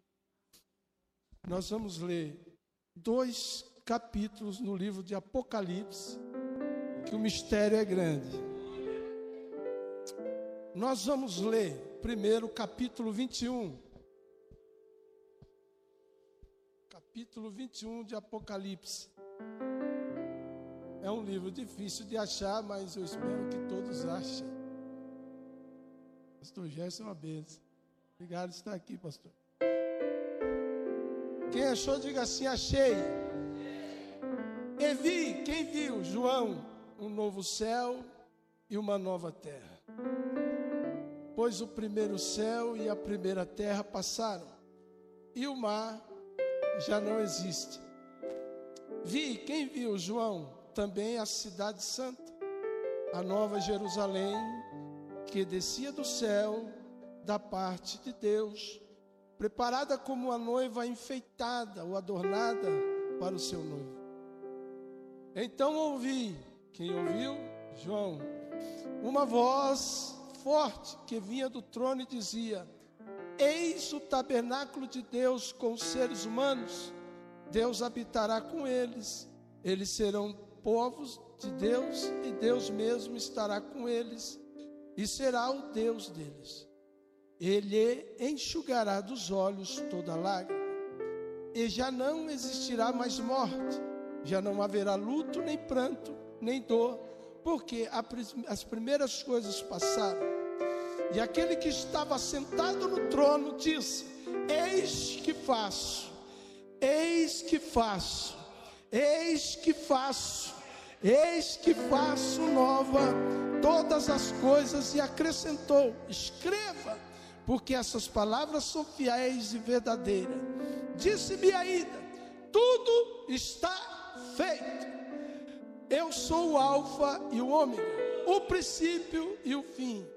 Nós vamos ler dois capítulos no livro de Apocalipse, que o mistério é grande. Nós vamos ler primeiro capítulo 21. Capítulo 21 de Apocalipse. É um livro difícil de achar, mas eu espero que todos achem. Pastor Gerson uma benção. Obrigado por estar aqui, pastor. Quem achou, diga assim: achei. E vi, quem viu? João, um novo céu e uma nova terra. Pois o primeiro céu e a primeira terra passaram, e o mar já não existe. Vi, quem viu? João, também a cidade santa, a nova Jerusalém, que descia do céu da parte de Deus, preparada como uma noiva enfeitada ou adornada para o seu noivo. Então ouvi, quem ouviu? João, uma voz forte que vinha do trono e dizia: Eis o tabernáculo de Deus com os seres humanos, Deus habitará com eles, eles serão povos de Deus e Deus mesmo estará com eles e será o Deus deles. Ele enxugará dos olhos toda lágrima, e já não existirá mais morte, já não haverá luto, nem pranto, nem dor, porque as primeiras coisas passaram. E aquele que estava sentado no trono disse: Eis que faço, eis que faço, eis que faço, eis que faço nova todas as coisas, e acrescentou: Escreva porque essas palavras são fiéis e verdadeiras. Disse-me ainda: tudo está feito. Eu sou o Alfa e o Ômega, o princípio e o fim.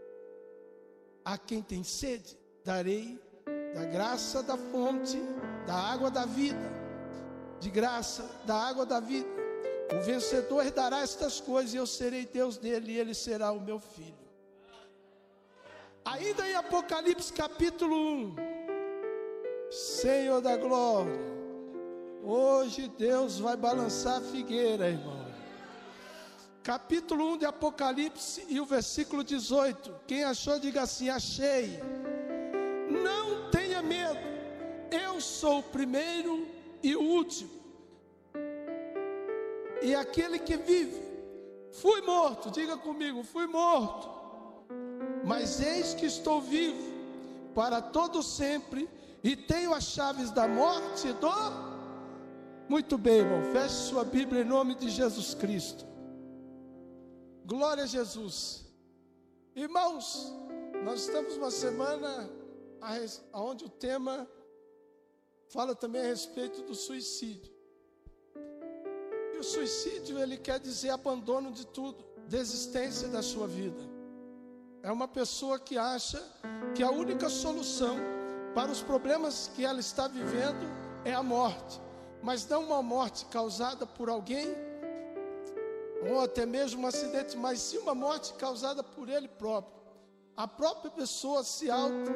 A quem tem sede, darei da graça da fonte, da água da vida, de graça da água da vida. O vencedor dará estas coisas e eu serei Deus dele e ele será o meu filho. Ainda em Apocalipse capítulo 1, Senhor da glória, hoje Deus vai balançar a figueira, irmão. Capítulo 1 de Apocalipse e o versículo 18. Quem achou, diga assim: Achei. Não tenha medo, eu sou o primeiro e o último, e aquele que vive. Fui morto, diga comigo: fui morto mas eis que estou vivo para todo sempre e tenho as chaves da morte e do. Muito bem, irmão. Feche sua Bíblia em nome de Jesus Cristo. Glória a Jesus. Irmãos, nós estamos uma semana onde o tema fala também a respeito do suicídio. E o suicídio, ele quer dizer abandono de tudo, desistência da sua vida. É uma pessoa que acha que a única solução para os problemas que ela está vivendo é a morte, mas não uma morte causada por alguém, ou até mesmo um acidente, mas sim uma morte causada por ele próprio. A própria pessoa se auto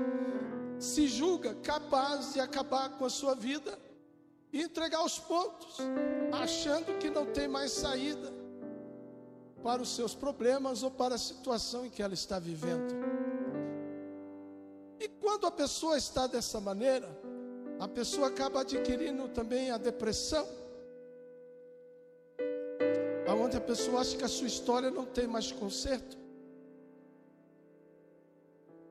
se julga capaz de acabar com a sua vida e entregar os pontos, achando que não tem mais saída para os seus problemas ou para a situação em que ela está vivendo. E quando a pessoa está dessa maneira, a pessoa acaba adquirindo também a depressão, aonde a pessoa acha que a sua história não tem mais conserto.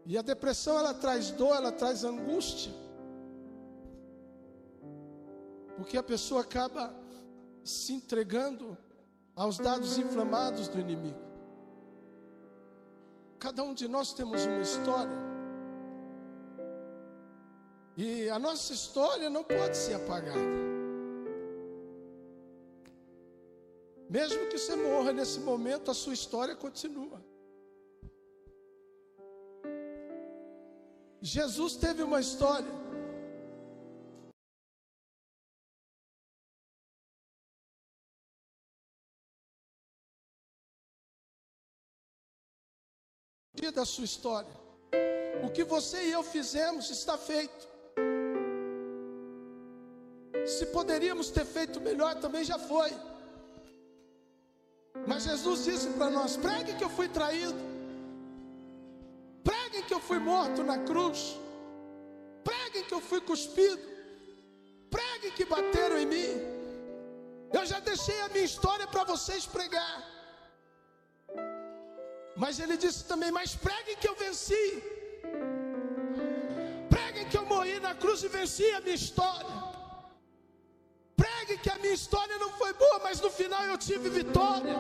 E a depressão ela traz dor, ela traz angústia. Porque a pessoa acaba se entregando aos dados inflamados do inimigo. Cada um de nós temos uma história. E a nossa história não pode ser apagada. Mesmo que você morra nesse momento, a sua história continua. Jesus teve uma história. da sua história. O que você e eu fizemos está feito. Se poderíamos ter feito melhor, também já foi. Mas Jesus disse para nós: pregue que eu fui traído, preguem que eu fui morto na cruz, preguem que eu fui cuspido, preguem que bateram em mim. Eu já deixei a minha história para vocês pregar. Mas ele disse também: Mas preguem que eu venci. Preguem que eu morri na cruz e venci a minha história minha história não foi boa, mas no final eu tive vitória.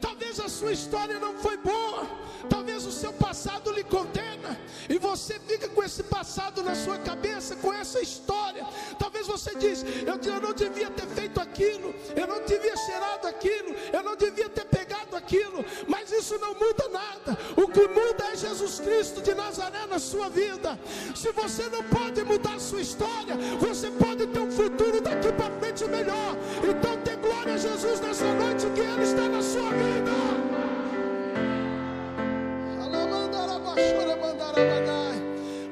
Talvez a sua história não foi boa, talvez o seu passado lhe condena, e você fica com esse passado na sua cabeça, com essa história. Talvez você diz: eu, não devia ter feito aquilo, eu não devia cheirado aquilo, eu não devia ter pegado aquilo, mas isso não muda nada. O que muda é Jesus Cristo de Nazaré na sua vida. Se você não pode mudar a sua história, você pode ter um futuro daqui para frente melhor. Então dê glória a Jesus nessa noite que Ele está na sua vida.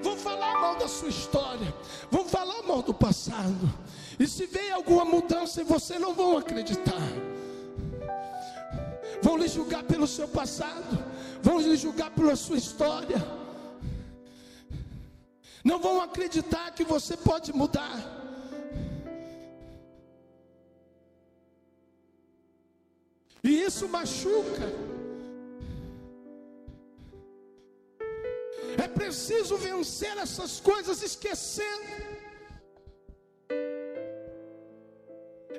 Vão falar mal da sua história, vão falar mal do passado. E se vem alguma mudança, você não vão acreditar. Vão lhe julgar pelo seu passado, vão lhe julgar pela sua história. Não vão acreditar que você pode mudar. E isso machuca. É preciso vencer essas coisas esquecendo.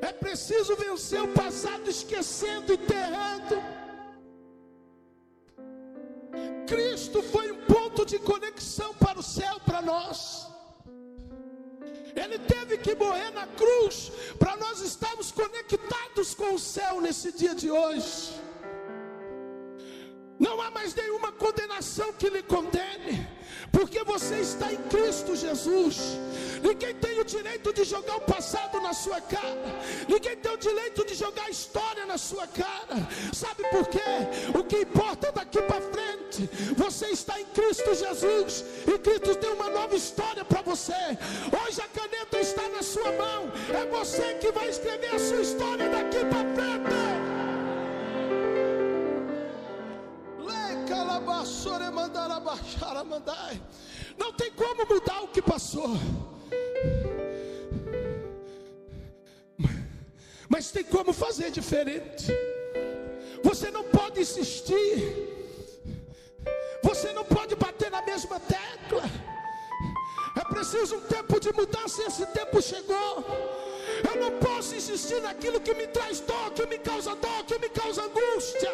É preciso vencer o passado esquecendo, enterrando. Cristo foi um ponto de conexão para o céu, para nós. Ele teve que morrer na cruz para nós estarmos conectados com o céu nesse dia de hoje. Não há mais nenhuma condenação que lhe condene, porque você está em Cristo Jesus. Ninguém tem o direito de jogar o passado na sua cara, ninguém tem o direito de jogar a história na sua cara. Sabe por quê? O que importa daqui para frente, você está em Cristo Jesus, e Cristo tem uma nova história para você. Hoje a caneta está na sua mão, é você que vai escrever a sua história daqui para frente. Não tem como mudar o que passou. Mas tem como fazer diferente. Você não pode insistir. Você não pode bater na mesma tecla. É preciso um tempo de mudança e esse tempo chegou. Insistir naquilo que me traz dor, que me causa dor, que me causa angústia.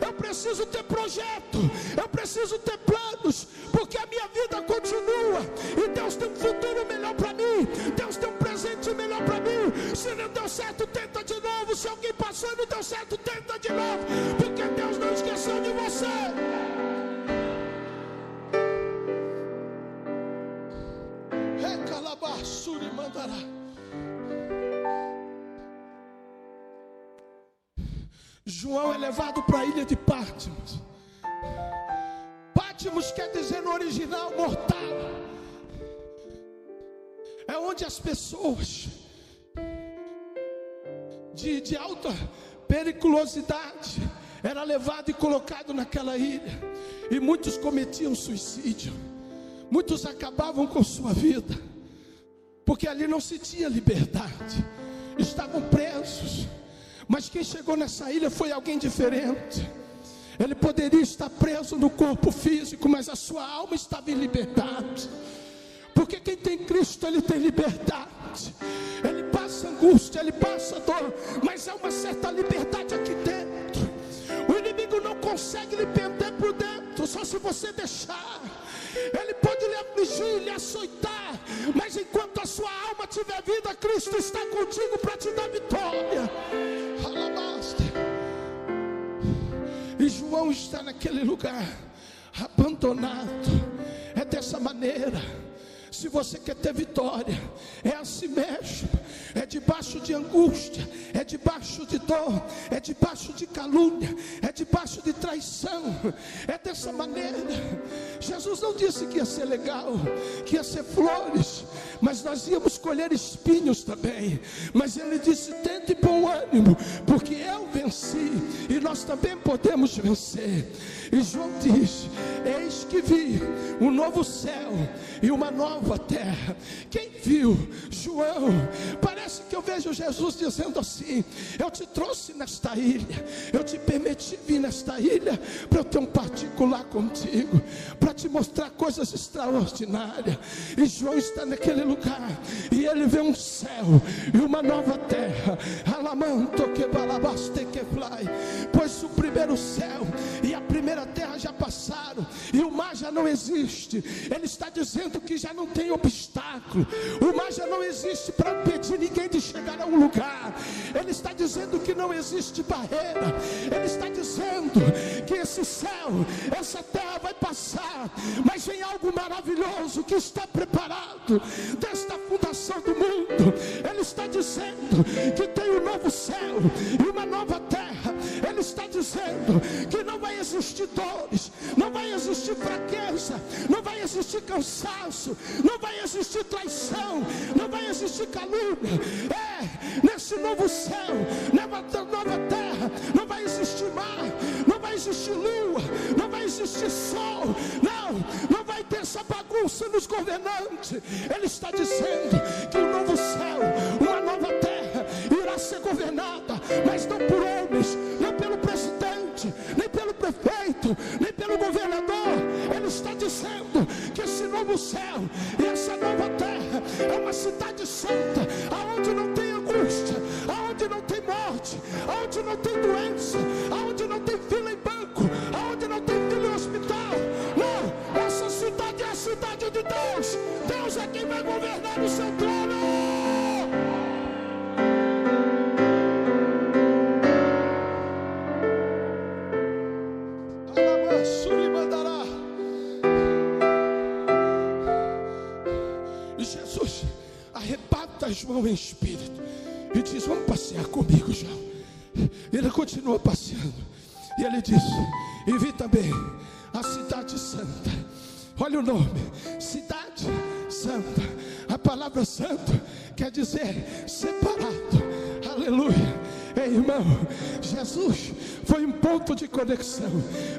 Eu preciso ter projeto, eu preciso ter planos, porque a minha vida continua. E Deus tem um futuro melhor para mim. Deus tem um presente melhor para mim. Se não deu certo, tenta de novo. Se alguém passou e não deu certo, tenta de novo. Porque Deus não esqueceu de você. Recalabassuri mandará. João é levado para a ilha de Pátimos. Pátimos quer dizer no original mortal. É onde as pessoas de, de alta periculosidade era levado e colocado naquela ilha. E muitos cometiam suicídio. Muitos acabavam com sua vida. Porque ali não se tinha liberdade. Estavam presos. Mas quem chegou nessa ilha foi alguém diferente. Ele poderia estar preso no corpo físico, mas a sua alma estava em liberdade. Porque quem tem Cristo, ele tem liberdade. Ele passa angústia, ele passa dor, mas há uma certa liberdade aqui dentro. O inimigo não consegue lhe prender por dentro, só se você deixar. Ele pode lhe afligir, lhe açoitar, mas enquanto a sua alma tiver vida, Cristo está contigo para te dar vitória. Alabasta. E João está naquele lugar, abandonado. É dessa maneira. Se você quer ter vitória, é assim mesmo. É debaixo de angústia, é debaixo de dor, é debaixo de calúnia, é debaixo de traição. É dessa maneira. Jesus não disse que ia ser legal, que ia ser flores, mas nós íamos colher espinhos também. Mas ele disse: tente bom ânimo, porque eu venci e nós também podemos vencer. E João diz: Eis que vi um novo céu e uma nova terra. Quem viu? João. Parece que eu vejo Jesus dizendo assim: Eu te trouxe nesta ilha, eu te permiti vir nesta ilha para eu ter um particular contigo, para te mostrar coisas extraordinárias. E João está naquele lugar e ele vê um céu e uma nova terra. Alamanto que balabaste que fly. Pois o primeiro céu e a primeira terra já passaram e o mar já não existe. Ele está dizendo que já não tem obstáculo. O mar já não existe para impedir ninguém de chegar a um lugar. Ele está dizendo que não existe barreira. Ele está dizendo que esse céu, essa terra vai passar, mas vem algo maravilhoso que está preparado desde a fundação do mundo. Ele está dizendo que tem um novo céu e uma nova terra. Ele está dizendo que não vai existir dores, não vai existir fraqueza, não vai existir cansaço, não vai existir traição, não vai existir calúnia. É, nesse novo céu, nessa nova terra, não vai existir mar, não vai existir lua, não vai existir sol, não, não vai ter essa bagunça nos governantes. Ele está dizendo que o novo céu, uma nova terra, irá ser governada, mas não por homens, prefeito, nem pelo governador. Ele está dizendo que esse novo céu e essa nova terra é uma cidade santa, aonde não tem angústia, aonde não tem morte, aonde não tem doença, aonde não tem fila em banco, aonde não tem fila em hospital. Não, essa cidade é a cidade de Deus. Deus é quem vai governar o seu trono. Arrebata João em espírito e diz: Vamos passear comigo, João. Ele continua passeando. E ele diz: E vi também a cidade santa. Olha o nome: Cidade Santa. A palavra santo quer dizer separado. Aleluia. Ei, irmão, Jesus foi um ponto de conexão.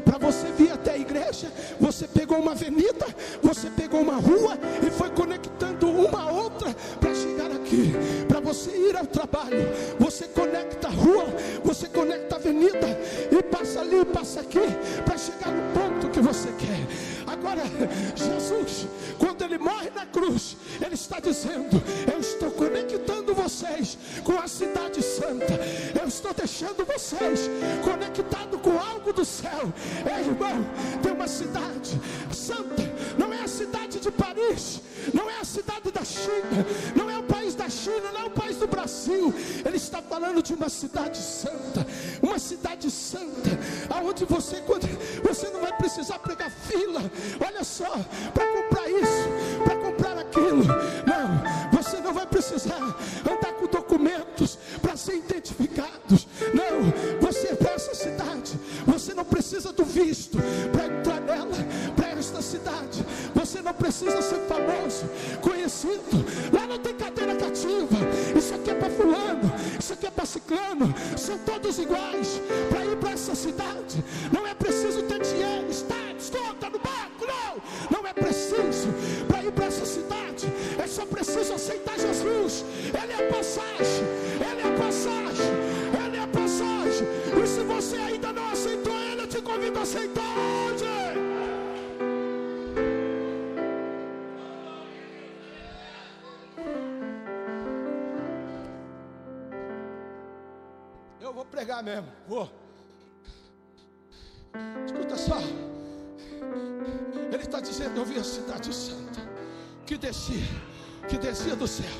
Para você vir até a igreja, você pegou uma avenida, você pegou uma rua e foi conectando uma a outra para chegar aqui. Para você ir ao trabalho, você conecta a rua, você conecta a avenida e passa ali, passa aqui para chegar no ponto que você quer. Agora, Jesus, quando ele morre na cruz, Ele está dizendo: Eu estou conectando vocês com a cidade santa, eu estou deixando vocês conectados com algo do céu. É, irmão, tem uma cidade santa, não é a cidade de Paris, não é a cidade da China, não é o país China, não é o país do Brasil. Ele está falando de uma cidade santa, uma cidade santa, aonde você quando você não vai precisar pregar fila. Olha só, para comprar isso, para comprar aquilo. Não, você não vai precisar andar com documentos para ser identificados. Não, você é dessa cidade. Você não precisa do visto para entrar nela, não precisa ser famoso, conhecido. Lá não tem cadeira cativa. Isso aqui é para fulano, isso aqui é para ciclano. São todos iguais. Para ir para essa cidade, não é preciso ter dinheiro, status, conta no banco, não. Não é preciso para ir para essa cidade. É só preciso aceitar Jesus. Ele é a passagem. Ele é a passagem. Ele é a passagem. E se você ainda não aceitou ele, eu te convido a aceitar hoje. Eu vou pregar mesmo, vou. Escuta só. Ele está dizendo: Eu vi a cidade santa que descia, que descia do céu,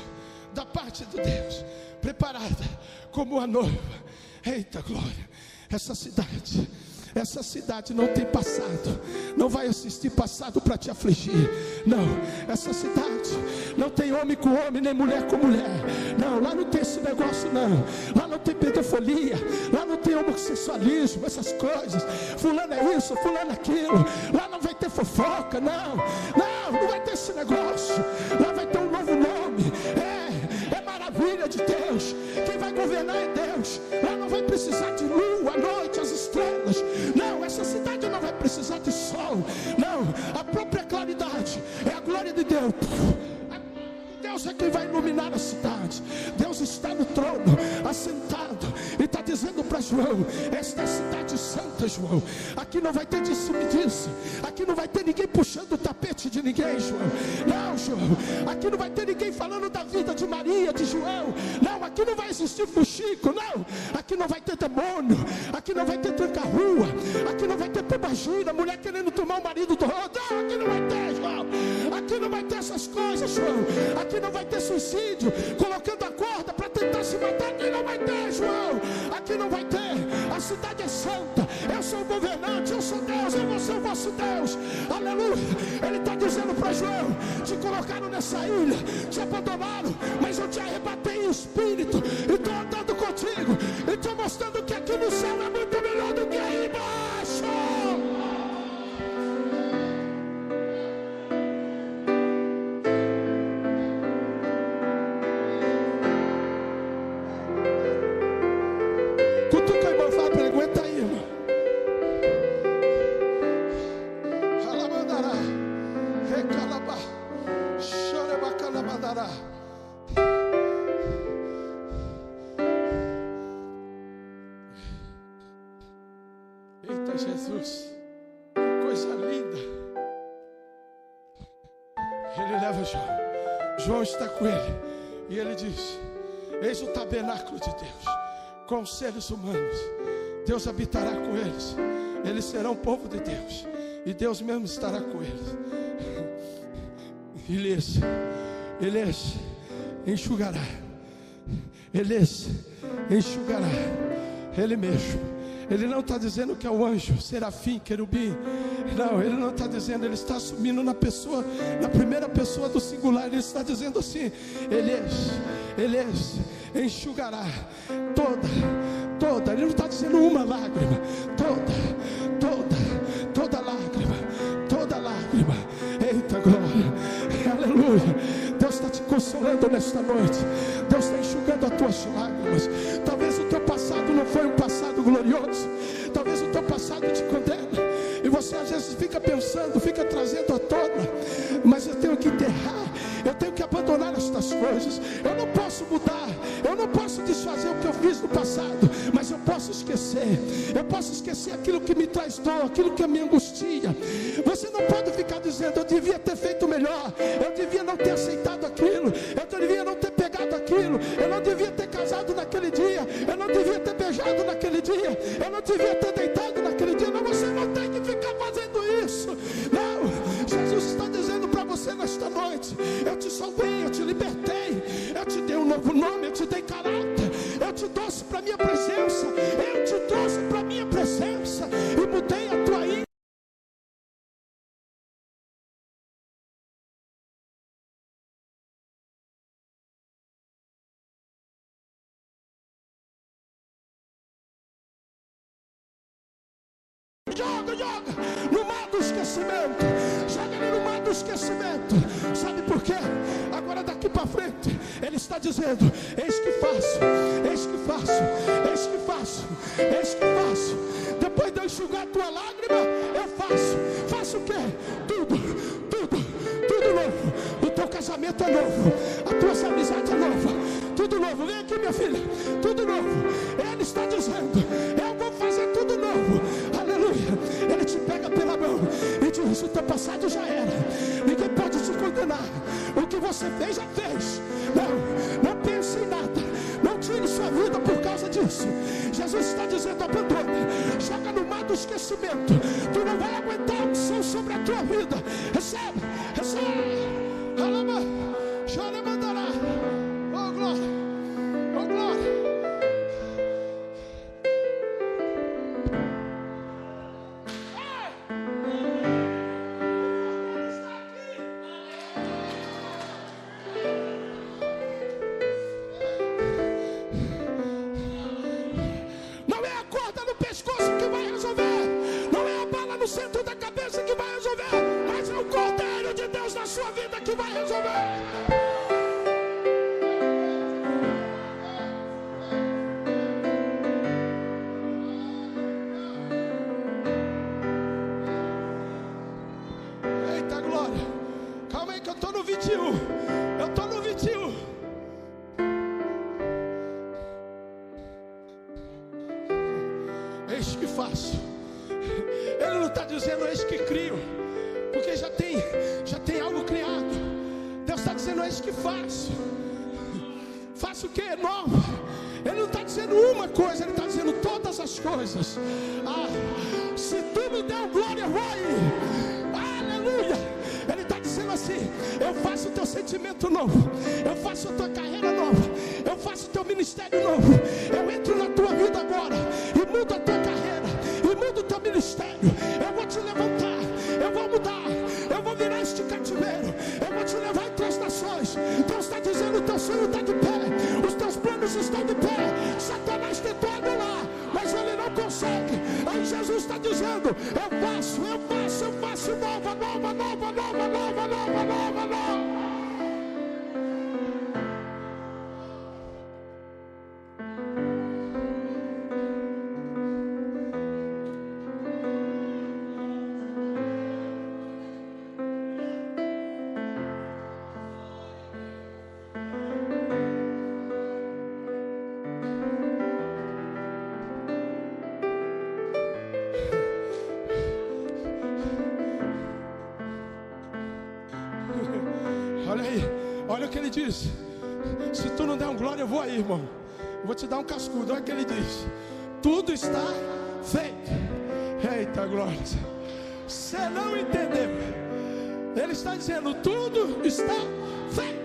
da parte de Deus, preparada como a noiva. Eita glória! Essa cidade. Essa cidade não tem passado, não vai assistir passado para te afligir. Não, essa cidade não tem homem com homem, nem mulher com mulher. Não, lá não tem esse negócio, não. Lá não tem pedofilia, lá não tem homossexualismo, essas coisas. Fulano é isso, fulano é aquilo. Lá não vai ter fofoca, não. Não, não vai ter esse negócio. Lá vai ter um novo nome. É, é maravilha de Deus. Quem vai governar é Deus. Lá não vai precisar de lua, a noite, estrelas. Não, essa cidade não vai precisar de sol. Não, a própria claridade é a glória de Deus. Deus é quem vai iluminar a cidade. Deus está no trono, assentado, dizendo para João: Esta é a cidade santa, João. Aqui não vai ter disse-me-disse. Aqui não vai ter ninguém puxando o tapete de ninguém, João. Não, João. Aqui não vai ter ninguém falando da vida de Maria, de João. Não, aqui não vai existir fuxico, não. Aqui não vai ter demônio. Aqui não vai ter tranca-rua. Aqui não vai ter pombagira, mulher querendo tomar o marido do outro. Não, aqui não vai ter, João. Aqui não vai ter essas coisas, João. Aqui não vai ter suicídio, colocando a corda para tentar se matar. Aqui não vai ter, João. Aqui não vai ter. A cidade é santa. Eu sou o governante, eu sou Deus, eu vou ser o vosso Deus. Aleluia. Ele está dizendo para João: te colocaram nessa ilha, te abandonaram, mas eu te arrebatei em espírito. E estou andando contigo. E estou mostrando que aqui no céu é muito melhor do que aí embaixo. Eis o tabernáculo de Deus com os seres humanos. Deus habitará com eles. Eles serão povo de Deus. E Deus mesmo estará com eles. Eles, eles enxugará. Eles enxugará. Ele mesmo. Ele não está dizendo que é o anjo, serafim, querubim. Não, ele não está dizendo, ele está assumindo na pessoa, na primeira pessoa do singular. Ele está dizendo assim: Eles, eles enxugará toda, toda. Ele não está dizendo uma lágrima, toda, toda, toda lágrima, toda lágrima. Eita glória, aleluia. Deus está te consolando nesta noite. Deus está enxugando as tuas lágrimas. Estas coisas. Eu não posso mudar. Eu não posso desfazer o que eu fiz no passado. Mas eu posso esquecer. Eu posso esquecer aquilo que me traz dor, aquilo que me angustia. Você não pode ficar dizendo, eu devia ter feito melhor. Teu sentimento novo, eu faço a tua carreira nova, eu faço o teu ministério novo. Eu entro na tua vida agora e mudo a tua carreira, e mudo o teu ministério. Eu vou te levantar, eu vou mudar, eu vou virar este cativeiro, eu vou te levar entre as nações. Deus está dizendo: o teu sonho está de pé, os teus planos estão de pé. Satanás tentou anular, mas ele não consegue. Aí Jesus está dizendo: eu faço, eu faço, eu faço nova, nova, te dar um cascudo. Olha o que ele diz. Tudo está feito. Eita glória. Você não entendeu. Ele está dizendo: tudo está feito.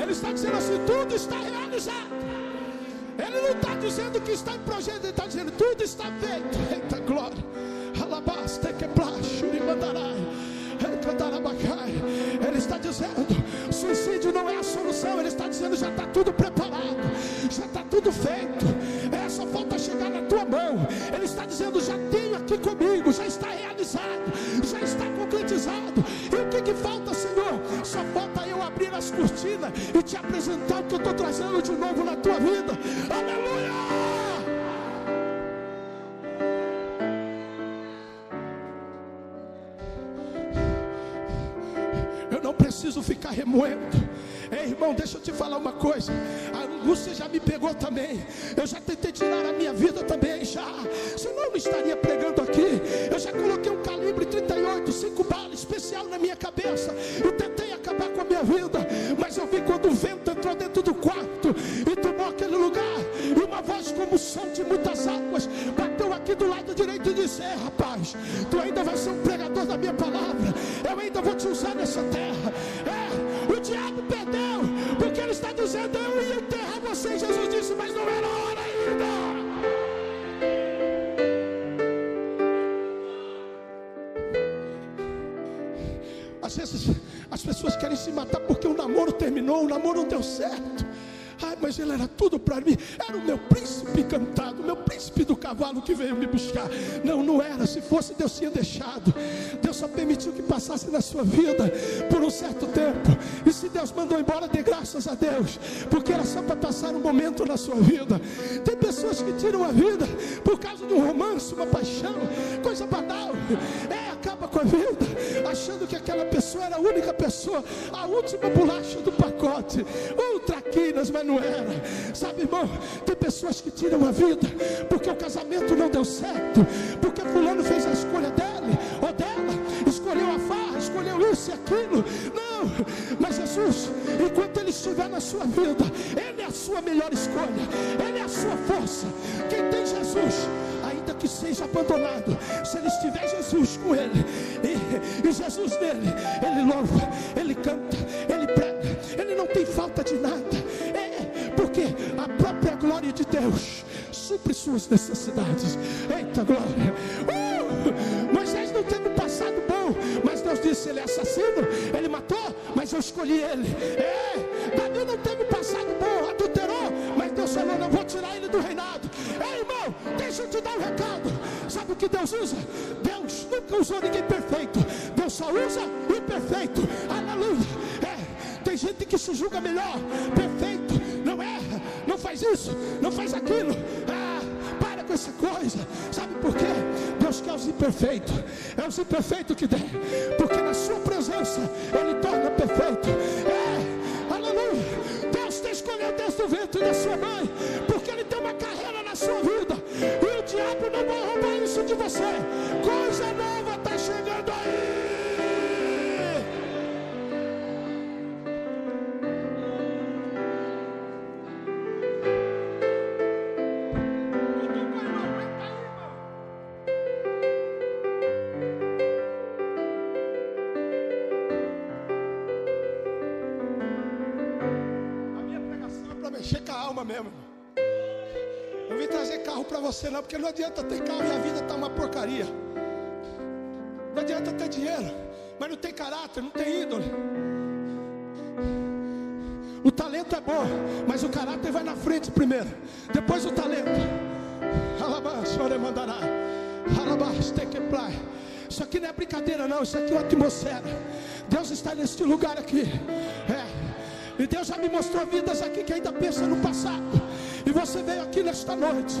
Ele está dizendo assim: tudo está realizado. Ele não está dizendo que está em projeto, ele está dizendo tudo está feito. Eita glória. Alabasta que e mandarai. Ele está dizendo: suicídio não é a solução. Ele está dizendo: já está tudo preparado, tudo feito. É só falta chegar na tua mão. Ele está dizendo: já tenho aqui comigo, já está realizado, já está concretizado. E o que, que falta, Senhor? Só falta eu abrir as cortinas e te apresentar o que eu estou trazendo de novo na tua vida. Aleluia! Eu não preciso ficar remoendo. Ei, irmão, deixa eu te falar uma coisa. A angústia já me pegou também. Eu já tentei tirar a minha vida também, já. Senão eu não estaria pregando aqui. Eu já coloquei um calibre 38, cinco balas especial na minha cabeça. E tentei vida, mas eu vi quando o vento entrou dentro do quarto e tomou aquele lugar, e uma voz como o som de muitas águas bateu aqui do lado direito e disse: É, rapaz, tu ainda vai ser um pregador da minha palavra, eu ainda vou te usar nessa terra. Perdeu, porque ele está dizendo: Eu ia enterrar você. Jesus disse: Mas não era hora ainda. Às vezes as pessoas querem se matar porque o namoro terminou, o namoro não deu certo. Ai, mas ele era tudo para mim. Era o meu príncipe encantado, o meu príncipe do cavalo que veio me buscar. Não, não era. Se fosse, Deus tinha deixado. Deus só permitiu que passasse na sua vida por um certo tempo. E se Deus mandou embora, dê graças a Deus, porque era só para passar um momento na sua vida. Tem pessoas que tiram a vida por causa de um romance, uma paixão, coisa banal. É, acaba com a vida, achando que aquela pessoa era a única pessoa, a última bolacha do pacote. Uh, traquinas, mas não era. Sabe, irmão, tem pessoas que tiram a vida porque o casamento não deu certo, porque fulano fez a escolha dele ou dela, escolheu a farra, escolheu isso e aquilo. Não, mas Jesus, enquanto Ele estiver na sua vida, Ele é a sua melhor escolha, Ele é a sua força. Quem tem Jesus, que seja abandonado, se ele estiver Jesus com ele, e, e Jesus nele, ele louva, ele canta, ele prega, ele não tem falta de nada. É, porque a própria glória de Deus supre suas necessidades. Eita glória! Uh, Moisés não teve um passado bom, mas Deus disse: ele é assassino, ele matou, mas eu escolhi ele. É, Davi não teve um passado bom, adulterou, mas Deus falou: não vou tirar ele do reinado. Ei, irmão, deixa eu te dar um recado. Sabe o que Deus usa? Deus nunca usou ninguém perfeito. Deus só usa o perfeito. Aleluia. É, tem gente que se julga melhor, perfeito, não erra, não faz isso, não faz aquilo. Ah, para com essa coisa. Sabe por quê? Deus quer os imperfeitos. É os imperfeitos que der. Porque na sua presença Ele torna perfeito. É, aleluia. Deus te escolheu desde o ventre da sua mãe. Porque Ele tem uma carreira sua vida. E o diabo não vai roubar isso de você. Você não, porque não adianta ter carro e a vida tá uma porcaria. Não adianta ter dinheiro, mas não tem caráter, não tem ídole. O talento é bom, mas o caráter vai na frente primeiro, depois o talento. Isso aqui não é brincadeira, não. Isso aqui é uma atmosfera. Deus está neste lugar aqui. É. E Deus já me mostrou vidas aqui que ainda pensam no passado. E você veio aqui nesta noite.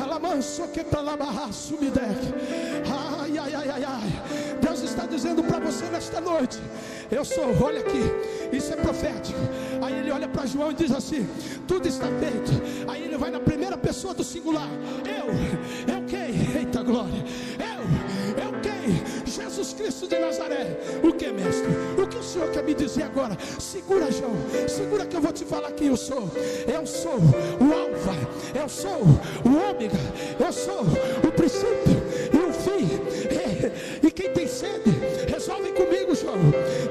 Alamanso que me Ai, ai, ai, ai, ai. Deus está dizendo para você nesta noite. Eu sou, olha aqui. Isso é profético. Aí ele olha para João e diz assim: Tudo está feito. Aí ele vai na primeira pessoa do singular. Eu, eu quem? Eita glória. Jesus Cristo de Nazaré. O que, mestre? O que o Senhor quer me dizer agora? Segura, João. Segura que eu vou te falar quem eu sou. Eu sou o Alfa. Eu sou o Ômega. Eu sou o princípio e o fim. E, quem tem sede, resolve comigo, João.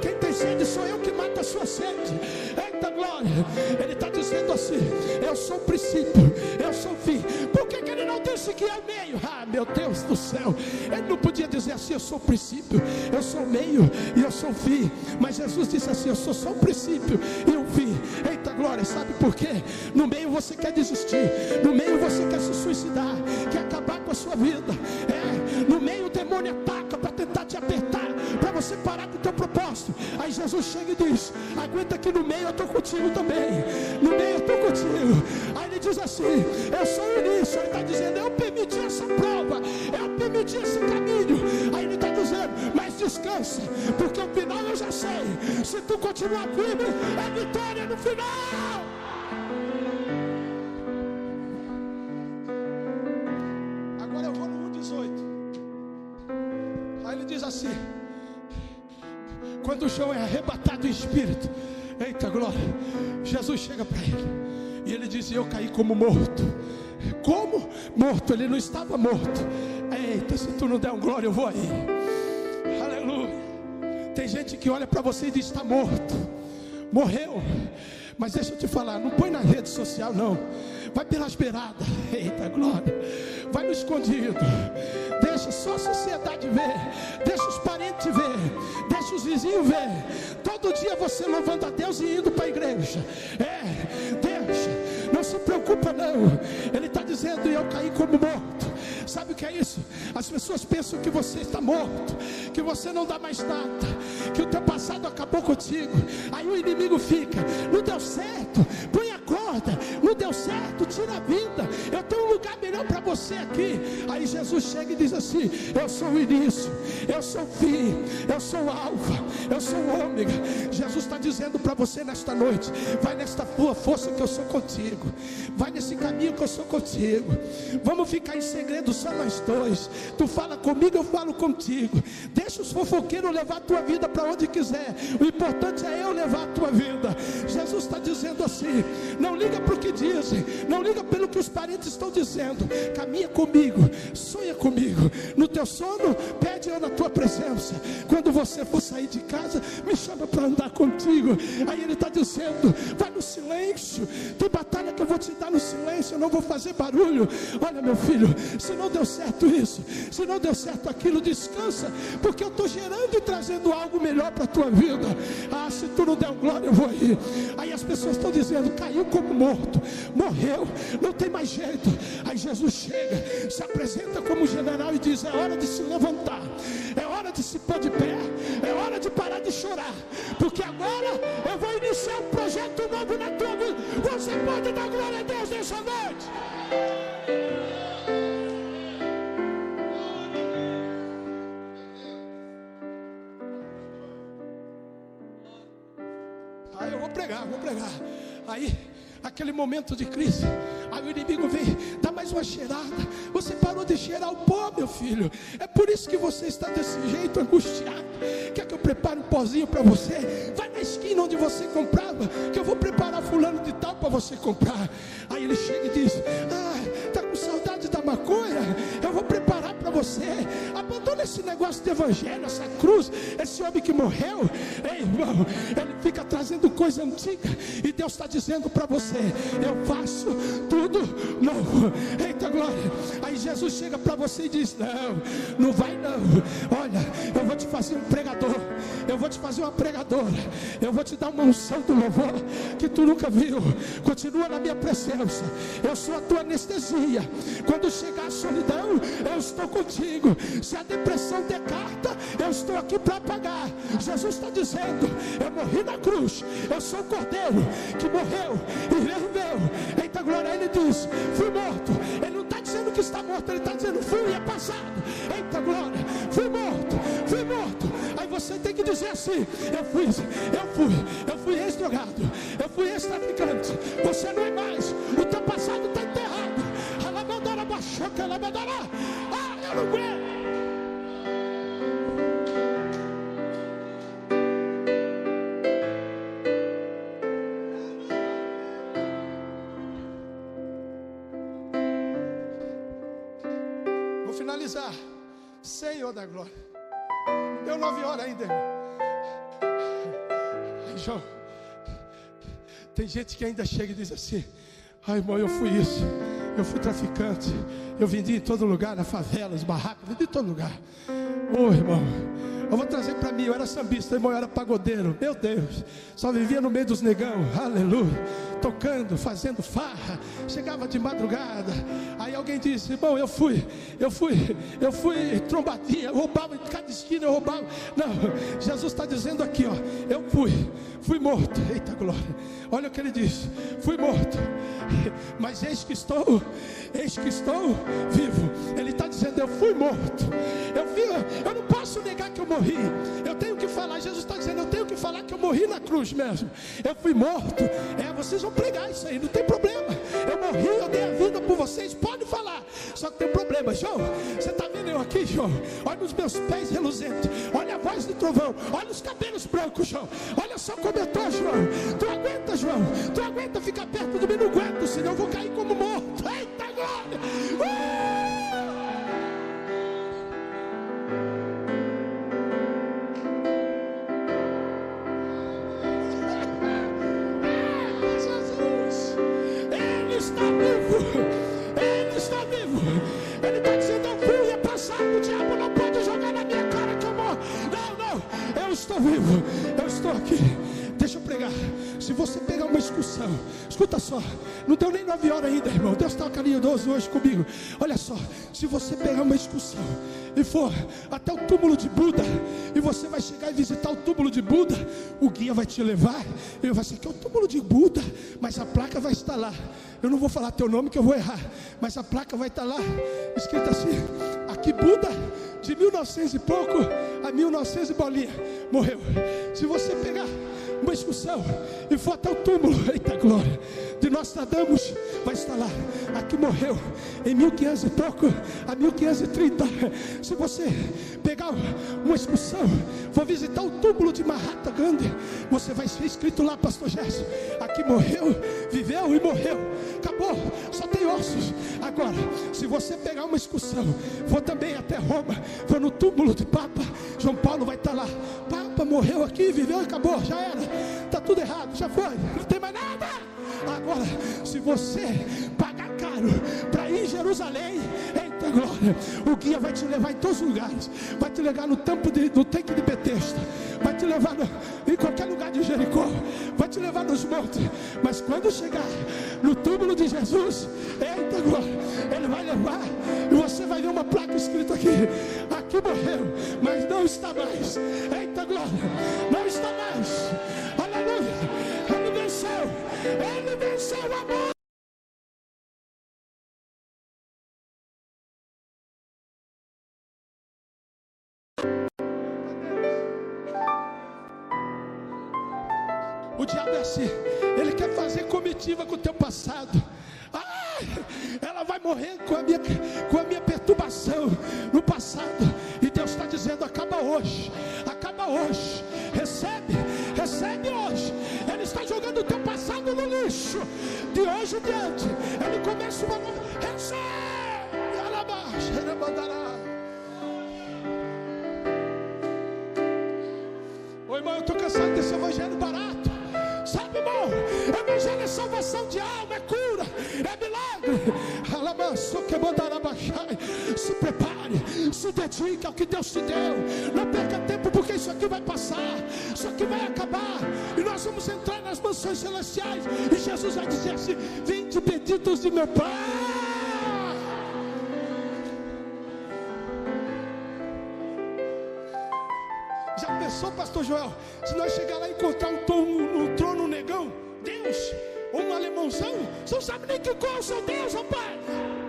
Quem tem sede sou eu que mato a sua sede. Eita glória. Ele está dizendo assim: Eu sou o princípio. Eu sou o fim. Por que, que ele não disse que é meio? Ah, meu Deus do céu. Assim: Eu sou o princípio. Eu sou o meio e eu sou o fim. Mas Jesus disse assim: Eu sou só o princípio e o fim. Eita glória. Sabe por quê? No meio você quer desistir. No meio você quer se suicidar. Quer acabar com a sua vida. É. No meio o demônio ataca para tentar te apertar. Para você parar com o teu propósito. Aí Jesus chega e diz: Aguenta que no meio eu estou contigo também. No meio eu estou contigo. Aí ele diz assim: Eu sou o início. Ele está dizendo: Eu permiti essa prova. Eu permiti esse caminho. Aí ele está dizendo: Mas descansa. Porque o final eu já sei. Se tu continuar firme, é vitória no final. Agora eu vou no 1,18. Aí ele diz assim: Quando quando João é arrebatado em espírito, eita glória, Jesus chega para ele e ele diz: Eu caí como morto. Como? Morto, ele não estava morto. Eita, se tu não der um glória, eu vou aí. Aleluia. Tem gente que olha para você e diz: Está morto, morreu. Mas deixa eu te falar, não põe na rede social, não. Vai pelas beiradas. Eita glória. Vai no escondido. Deixa só a sociedade ver. Deixa os parentes ver. Deixa os vizinhos ver. Todo dia você louvando a Deus e indo para a igreja. É, deixa. Se preocupa, não. Ele está dizendo: Eu caí como morto. Sabe o que é isso? As pessoas pensam que você está morto, que você não dá mais nada, que o teu passado acabou contigo. Aí o inimigo fica: Não deu certo, põe a corda, não deu certo, tira a vida. Eu tenho lugar melhor para você aqui. Aí Jesus chega e diz assim: Eu sou o início, eu sou o fim, eu sou o alfa, eu sou o ômega. Jesus está dizendo para você nesta noite: Vai nesta tua força que eu sou contigo, vai nesse caminho que eu sou contigo. Vamos ficar em segredo só nós dois. Tu fala comigo, eu falo contigo. Deixa os fofoqueiros levar a tua vida para onde quiser. O importante é eu levar a tua vida. Jesus está dizendo assim: não liga para o que dizem, não liga pelo que os parentes estão dizendo. Caminha comigo, sonha comigo. No teu sono, pede eu na tua presença. Quando você for sair de casa, me chama para andar contigo. Aí ele está dizendo: vai no silêncio. Tem batalha que eu vou te dar no silêncio, eu não vou fazer barulho. Olha, meu filho, se não deu certo isso, se não deu certo aquilo, descansa, porque eu estou gerando e trazendo algo melhor para a tua vida. Ah, se tu não der glória, eu vou aí. Aí as pessoas estão dizendo: caiu como morto, morreu, não tem mais jeito. Aí Jesus chega, se apresenta como general e diz: é hora de se levantar, é hora de se pôr de pé, é hora de parar de chorar, porque agora eu vou iniciar um projeto novo na tua vida. Você pode dar glória a Deus nessa noite. Aí eu vou pregar, vou pregar. Aí, aquele momento de crise, aí o inimigo vem, dá uma cheirada. Você parou de cheirar o pó, meu filho. É por isso que você está desse jeito, angustiado. Quer que eu prepare um pozinho para você? Vai na esquina onde você comprava, que eu vou preparar fulano de tal para você comprar. Aí ele chega e diz: Ah, tá com saudade da maconha? Eu vou preparar para você. Abandona esse negócio de evangelho, essa cruz, esse homem que morreu. Ei, irmão, ele fica trazendo coisa antiga. E Deus está dizendo para você: Eu faço tudo novo. Eita glória. Aí Jesus chega para você e diz: Não, não vai não. Olha, eu vou te fazer um pregador. Eu vou te fazer uma pregadora. Eu vou te dar uma unção do louvor que tu nunca viu. Continua na minha presença. Eu sou a tua anestesia. Quando chegar a solidão, eu estou contigo. Se a depressão der carta, eu estou aqui para pagar. Jesus está dizendo: Eu morri na cruz. Eu sou o cordeiro que morreu e reviveu. Eita glória, ele diz: Fui morto. Ele não está dizendo que está morto, ele está dizendo: Fui, é passado. Eita glória, fui morto, você tem que dizer assim: Eu fui, eu fui, eu fui ex-drogado, eu fui ex-traficante. Você não é mais, o teu passado está enterrado. Alabandara, baixoca, alabandara. Ah, eu não aguento. Vou finalizar. Senhor da glória. Deu nove horas ainda, irmão. João. Tem gente que ainda chega e diz assim: Ai, irmão, eu fui isso. Eu fui traficante. Eu vendi em todo lugar, na favela, nos barracos, vendi em todo lugar. Ô, irmão. Eu vou trazer para mim, eu era sambista, irmão, eu era pagodeiro, meu Deus, só vivia no meio dos negão, aleluia, tocando, fazendo farra, chegava de madrugada, aí alguém disse, irmão, eu fui, eu fui, eu fui trombadinha, eu roubava em cada esquina, eu roubava, não, Jesus está dizendo aqui, ó, eu fui, fui morto, eita glória, olha o que ele diz, fui morto, mas eis que estou, eis que estou vivo, ele está dizendo, eu fui morto, eu vi, eu não posso negar que eu morri, eu tenho que falar, Jesus está dizendo, eu tenho que falar que eu morri na cruz mesmo, eu fui morto, é, vocês vão pregar isso aí, não tem problema, eu morri, eu dei a vida por vocês, pode falar, só que tem um problema, João, você está vendo eu aqui, João. Olha os meus pés reluzentes. Olha a voz do trovão. Olha os cabelos brancos, João. Olha só como eu estou, João. Tu aguenta, João. Tu aguenta ficar perto de mim? Não aguento, senão eu vou cair como morto. Eita glória! Uh! Escuta só, não deu nem nove horas ainda, irmão. Deus está carinhoso hoje comigo. Olha só, se você pegar uma excursão e for até o túmulo de Buda, e você vai chegar e visitar o túmulo de Buda, o guia vai te levar, e vai ser que é o túmulo de Buda, mas a placa vai estar lá. Eu não vou falar teu nome que eu vou errar, mas a placa vai estar lá, escrita assim: aqui Buda, de 1900 e pouco a 1900 e bolinha, morreu. Se você pegar uma excursão e for até o túmulo, eita glória, de Nostradamus, vai estar lá. Aqui morreu em 1500 e pouco a 1530. Se você pegar uma excursão, for visitar o túmulo de Mahatma Gandhi, você vai ser escrito lá, Pastor Gerson. Aqui morreu, viveu e morreu. Acabou, só tem ossos. Agora, se você pegar uma excursão, for também até Roma, for no túmulo de Papa, João Paulo vai estar lá. Papa morreu aqui, viveu acabou, já era. Está tudo errado, já foi, não tem mais nada. Agora, se você pagar caro para ir em Jerusalém, eita glória, o guia vai te levar em todos os lugares, vai te levar no, tampo de, no tanque de Betesda, vai te levar no, em qualquer lugar de Jericó, vai te levar nos montes, mas quando chegar no túmulo de Jesus, eita glória, ele vai levar e você vai ver uma placa escrita aqui: aqui morreu, mas não está mais, eita glória, não está mais, aleluia, ele venceu, ele venceu a morte. Diabo é assim, ele quer fazer comitiva com o teu passado. Ela vai morrer com a, minha, com a minha perturbação no passado. E Deus está dizendo: acaba hoje, acaba hoje. Recebe, recebe hoje. Ele está jogando o teu passado no lixo. De hoje em diante, ele começa uma nova. Recebe! Ela mandará. Irmão, eu estou cansado desse evangelho barato. Sabe, irmão? Evangelho é salvação de alma, é cura, é milagre. Se prepare, se dedique ao que Deus te deu. Não perca tempo, porque isso aqui vai passar. Isso aqui vai acabar. E nós vamos entrar nas mansões celestiais. E Jesus vai dizer assim: Vinde benditos de meu Pai. Já pensou, pastor Joel? Se nós chegar lá e encontrar um, trono, um trono negão, Deus, ou um alemãozão, você não sabe nem que qual é o seu Deus, rapaz.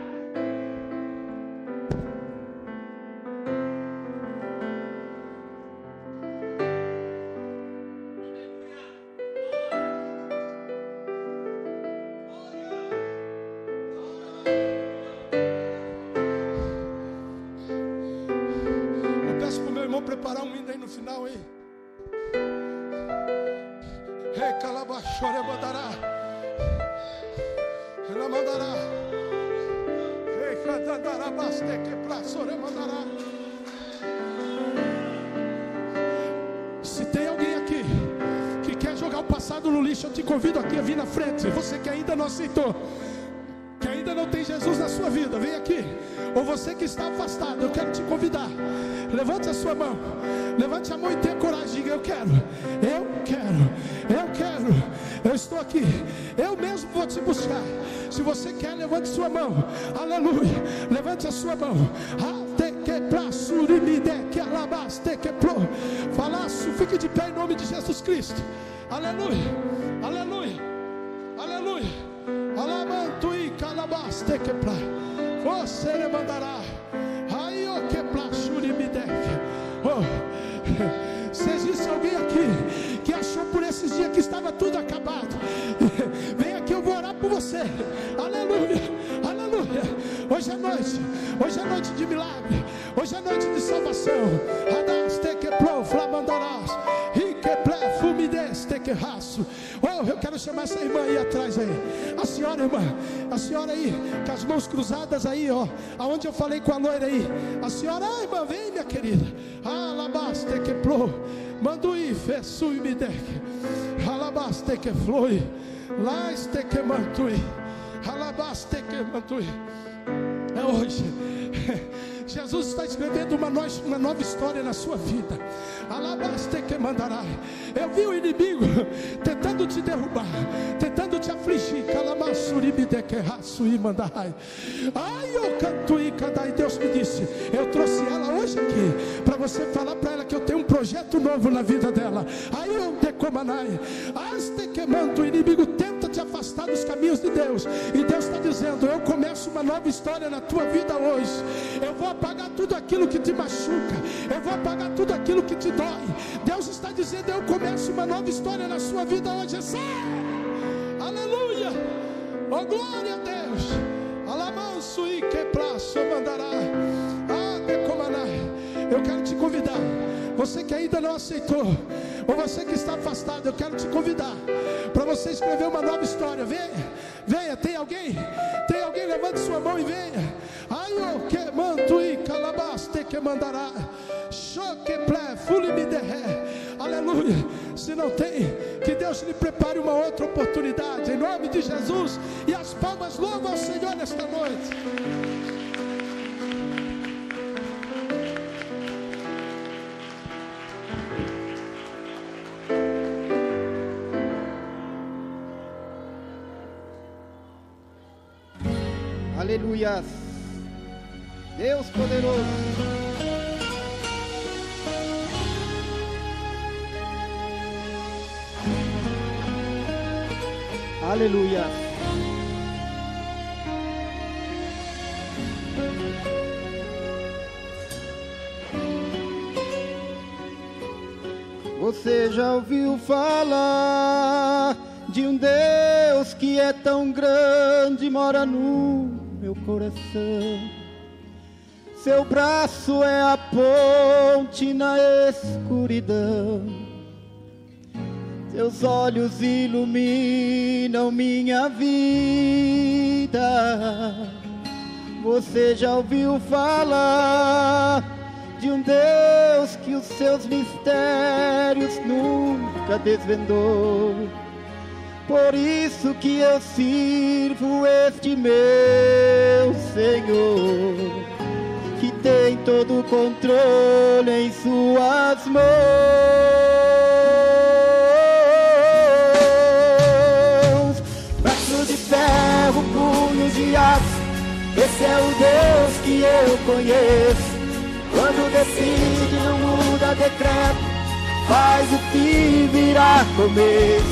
Final, hein? Ei, mandará. Ela mandará. Ei, cadandará, que praçore mandará. Se tem alguém aqui que quer jogar o passado no lixo, eu te convido aqui a vir na frente. Você que ainda não aceitou que ainda não tem Jesus na sua vida, vem aqui. Ou você que está afastado, eu quero te convidar. Levante a sua mão. Levante a mão e tenha coragem. Diga: Eu quero, eu quero, eu quero. Eu estou aqui. Eu mesmo vou te buscar. Se você quer, levante sua mão. Aleluia. Levante a sua mão. Até praçurimide. Falaço, fique de pé em nome de Jesus Cristo. Aleluia. Aleluia. Aleluia. Alamanto e calabaste que pra. Você le mandará. Aí o que deve. Oh. Alguém aqui que achou por esses dias que estava tudo acabado, vem aqui, eu vou orar por você. Aleluia, aleluia. Hoje é noite, hoje é noite de milagre. Hoje é noite de salvação. Hadas te que pro flamandarás. Que raço. Oh, eu quero chamar essa irmã aí atrás aí. A senhora, irmã, a senhora aí, com as mãos cruzadas aí, ó. Aonde eu falei com a loira aí. A senhora, ah, irmã, vem, minha querida. Alabaste que pro. Mandui fesu e me deque. Alabaste que flui. Laste que mantui. Alabaste que mantui. É hoje. Jesus está escrevendo uma, no- uma nova história na sua vida. Alabaste que mandará. Eu vi o inimigo tentando te derrubar, tentando te afligir. Ai, eu canto e cada e Deus me disse: Eu trouxe ela hoje aqui para você falar para ela que eu tenho um projeto novo na vida dela. Aí eu decomanai. Aste que manda o inimigo afastar dos caminhos de Deus. E Deus está dizendo: Eu começo uma nova história na tua vida hoje. Eu vou apagar tudo aquilo que te machuca. Eu vou apagar tudo aquilo que te dói. Deus está dizendo: Eu começo uma nova história na sua vida hoje. Sai! Aleluia! Oh glória a Deus! Alamanso e que praço mandará. Ah. Eu quero te convidar. Você que ainda não aceitou, ou você que está afastado, eu quero te convidar para você escrever uma nova história. Venha, venha, tem alguém? Tem alguém? Levante sua mão e venha. Ai, o que manto e calabaste que mandará. Choque fule me. Aleluia. Se não tem, que Deus lhe prepare uma outra oportunidade. Em nome de Jesus. E as palmas louvam ao Senhor nesta noite. Aleluias. Deus poderoso. Aleluia. Você já ouviu falar de um Deus que é tão grande, mora no coração. Seu braço é a ponte na escuridão. Seus olhos iluminam minha vida. Você já ouviu falar de um Deus que os seus mistérios nunca desvendou? Por isso que eu sirvo este meu Senhor, que tem todo o controle em suas mãos. Braço de ferro, punho de aço, esse é o Deus que eu conheço. Quando decide, não muda decreto, faz o fim virar começo.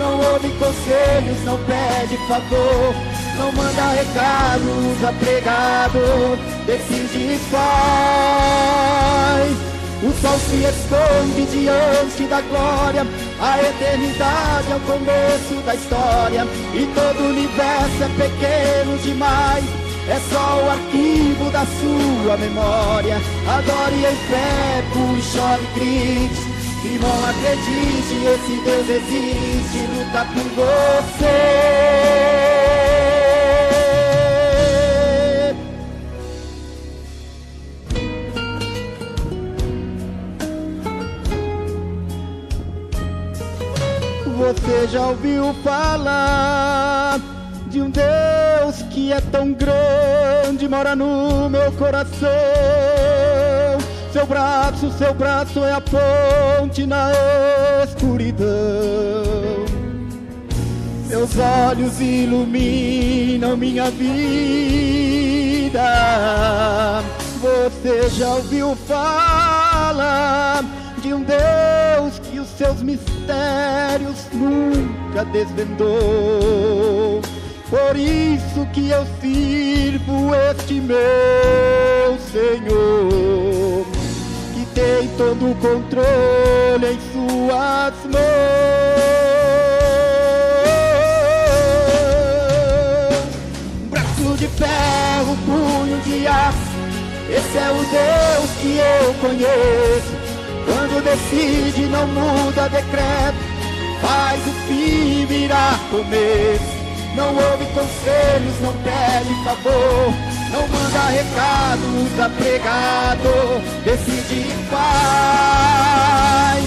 Não ouve conselhos, não pede favor, não manda recado, usa pregado, decide e faz. O sol se esconde diante da glória, a eternidade é o começo da história, e todo o universo é pequeno demais. É só o arquivo da sua memória. Adore em fé, pule, chore, grite. Irmão, acredite, esse Deus existe, luta por você. Você já ouviu falar de um Deus que é tão grande, mora no meu coração. Seu braço, seu braço é a ponte na escuridão. Seus olhos iluminam minha vida. Você já ouviu falar de um Deus que os seus mistérios nunca desvendou? Por isso que eu sirvo este meu Senhor, tem todo o controle em suas mãos. Um braço de ferro, punho de aço, Esse é o Deus que eu conheço. Quando decide, não muda decreto. Faz o fim virar começo. Não ouve conselhos, não pede favor. Não manda recado, usa pregado. Decide e faz.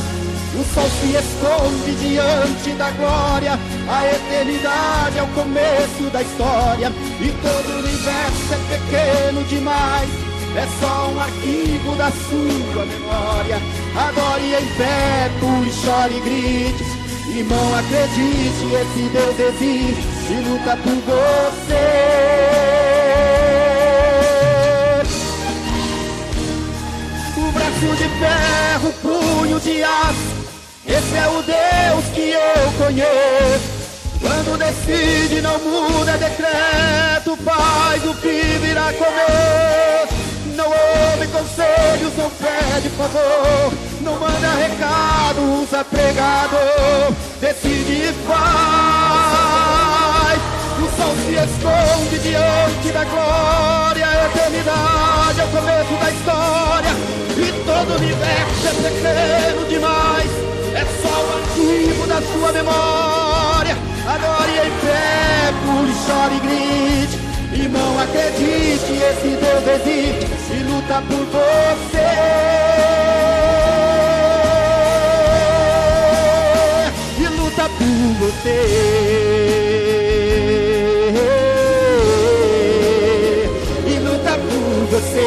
O sol se esconde diante da glória. A eternidade é o começo da história. E todo o universo é pequeno demais. É só um arquivo da sua memória. Adore em pé, pule, chore e grite. Irmão, acredite, esse Deus existe e luta por você. Braço de ferro, punho de aço. Esse é o Deus que eu conheço. Quando decide, não muda decreto, faz o que virá começo. Não ouve conselhos, não pede favor, não manda recado, usa pregador, decide e faz. Esconde diante da glória, a eternidade é o começo da história, e todo o universo é pequeno demais, é só o arquivo da sua memória. Adore em pé, pule, chore e grite. Irmão, acredite, esse Deus existe e luta por você. E luta por você. Você.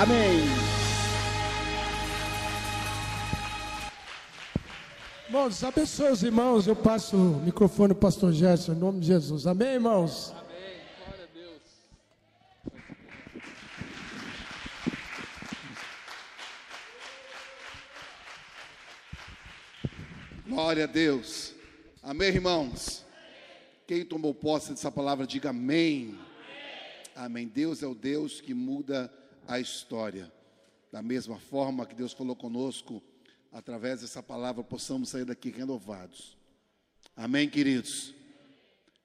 Amém. Irmãos, abençoe os irmãos. Eu passo o microfone para o pastor Gerson, em nome de Jesus. Amém, irmãos? Glória a Deus. Amém, irmãos? Quem tomou posse dessa palavra, diga amém. amém. Deus é o Deus que muda a história. Da mesma forma que Deus falou conosco, através dessa palavra, possamos sair daqui renovados. Amém, queridos?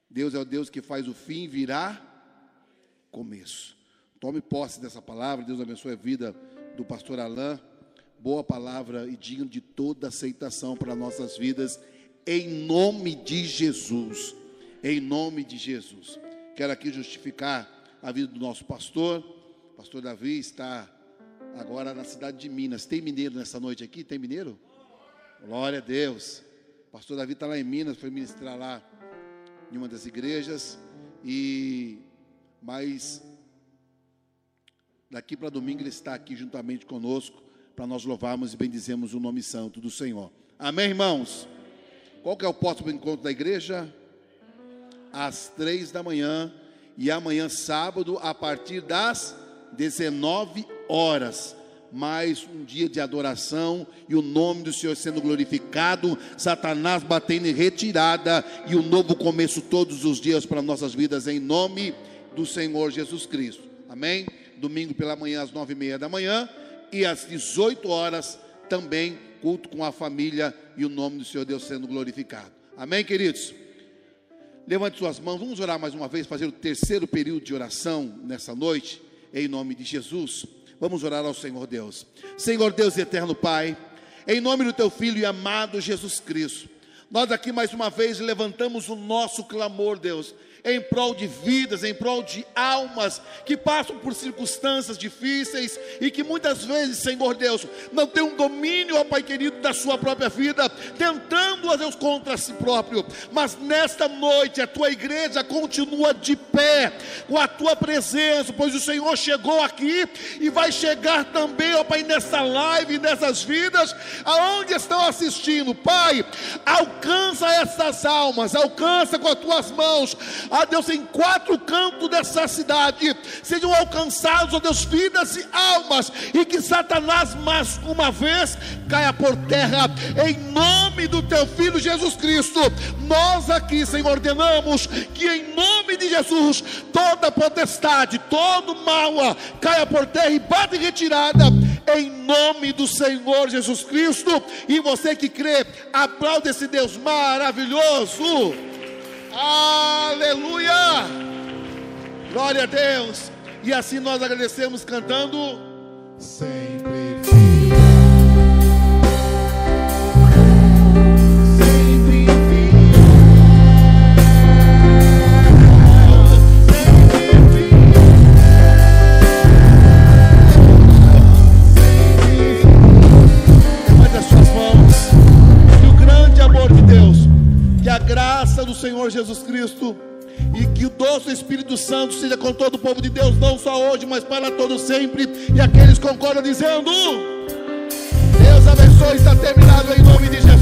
Deus é o Deus que faz o fim virar começo. Tome posse dessa palavra. Deus abençoe a vida do pastor Alain. Boa palavra e digno de toda aceitação para nossas vidas, em nome de Jesus. Em nome de Jesus. Quero aqui justificar a vida do nosso pastor. Pastor Davi está agora na cidade de Minas. Tem mineiro nessa noite aqui? Tem mineiro? Glória a Deus. Pastor Davi está lá em Minas, foi ministrar lá em uma das igrejas. E mas daqui para domingo ele está aqui juntamente conosco para nós louvarmos e bendizemos o nome santo do Senhor. Amém, irmãos? Qual que é o próximo encontro da igreja? Às três da manhã e amanhã sábado a partir das 19 horas. Mais um dia de adoração e o nome do Senhor sendo glorificado, Satanás batendo em retirada e um novo começo todos os dias para nossas vidas, em nome do Senhor Jesus Cristo. Amém? Domingo pela manhã, às nove e meia da manhã, e às 18 horas também, culto com a família e o nome do Senhor Deus sendo glorificado. Amém, queridos? Levante suas mãos, vamos orar mais uma vez, fazer o terceiro período de oração nessa noite, em nome de Jesus. Vamos orar ao Senhor Deus. Senhor Deus eterno Pai, em nome do teu filho e amado Jesus Cristo, nós aqui mais uma vez levantamos o nosso clamor, Deus, em prol de vidas, em prol de almas que passam por circunstâncias difíceis e que muitas vezes, Senhor Deus, não tem um domínio, ó Pai querido, da sua própria vida, tentando, ó Deus, contra si próprio. Mas nesta noite a tua igreja continua de pé com a tua presença, pois o Senhor chegou aqui e vai chegar também, ó Pai, nessa live, nessas vidas, aonde estão assistindo. Pai, alcança essas almas, alcança com as tuas mãos ó Deus, em quatro cantos dessa cidade, sejam alcançados, ó Deus, vidas e almas, e que Satanás mais uma vez caia por terra, em nome do teu filho Jesus Cristo. Nós aqui, Senhor, ordenamos que em nome de Jesus, toda potestade, todo mal caia por terra e bate retirada em nome do Senhor Jesus Cristo. E você que crê, aplaude esse Deus maravilhoso. Aleluia! Glória a Deus. E assim nós agradecemos cantando. Sempre Senhor Jesus Cristo e que o doce Espírito Santo seja com todo o povo de Deus, não só hoje, mas para todos sempre. E aqueles concordam dizendo: Deus abençoe, está terminado em nome de Jesus.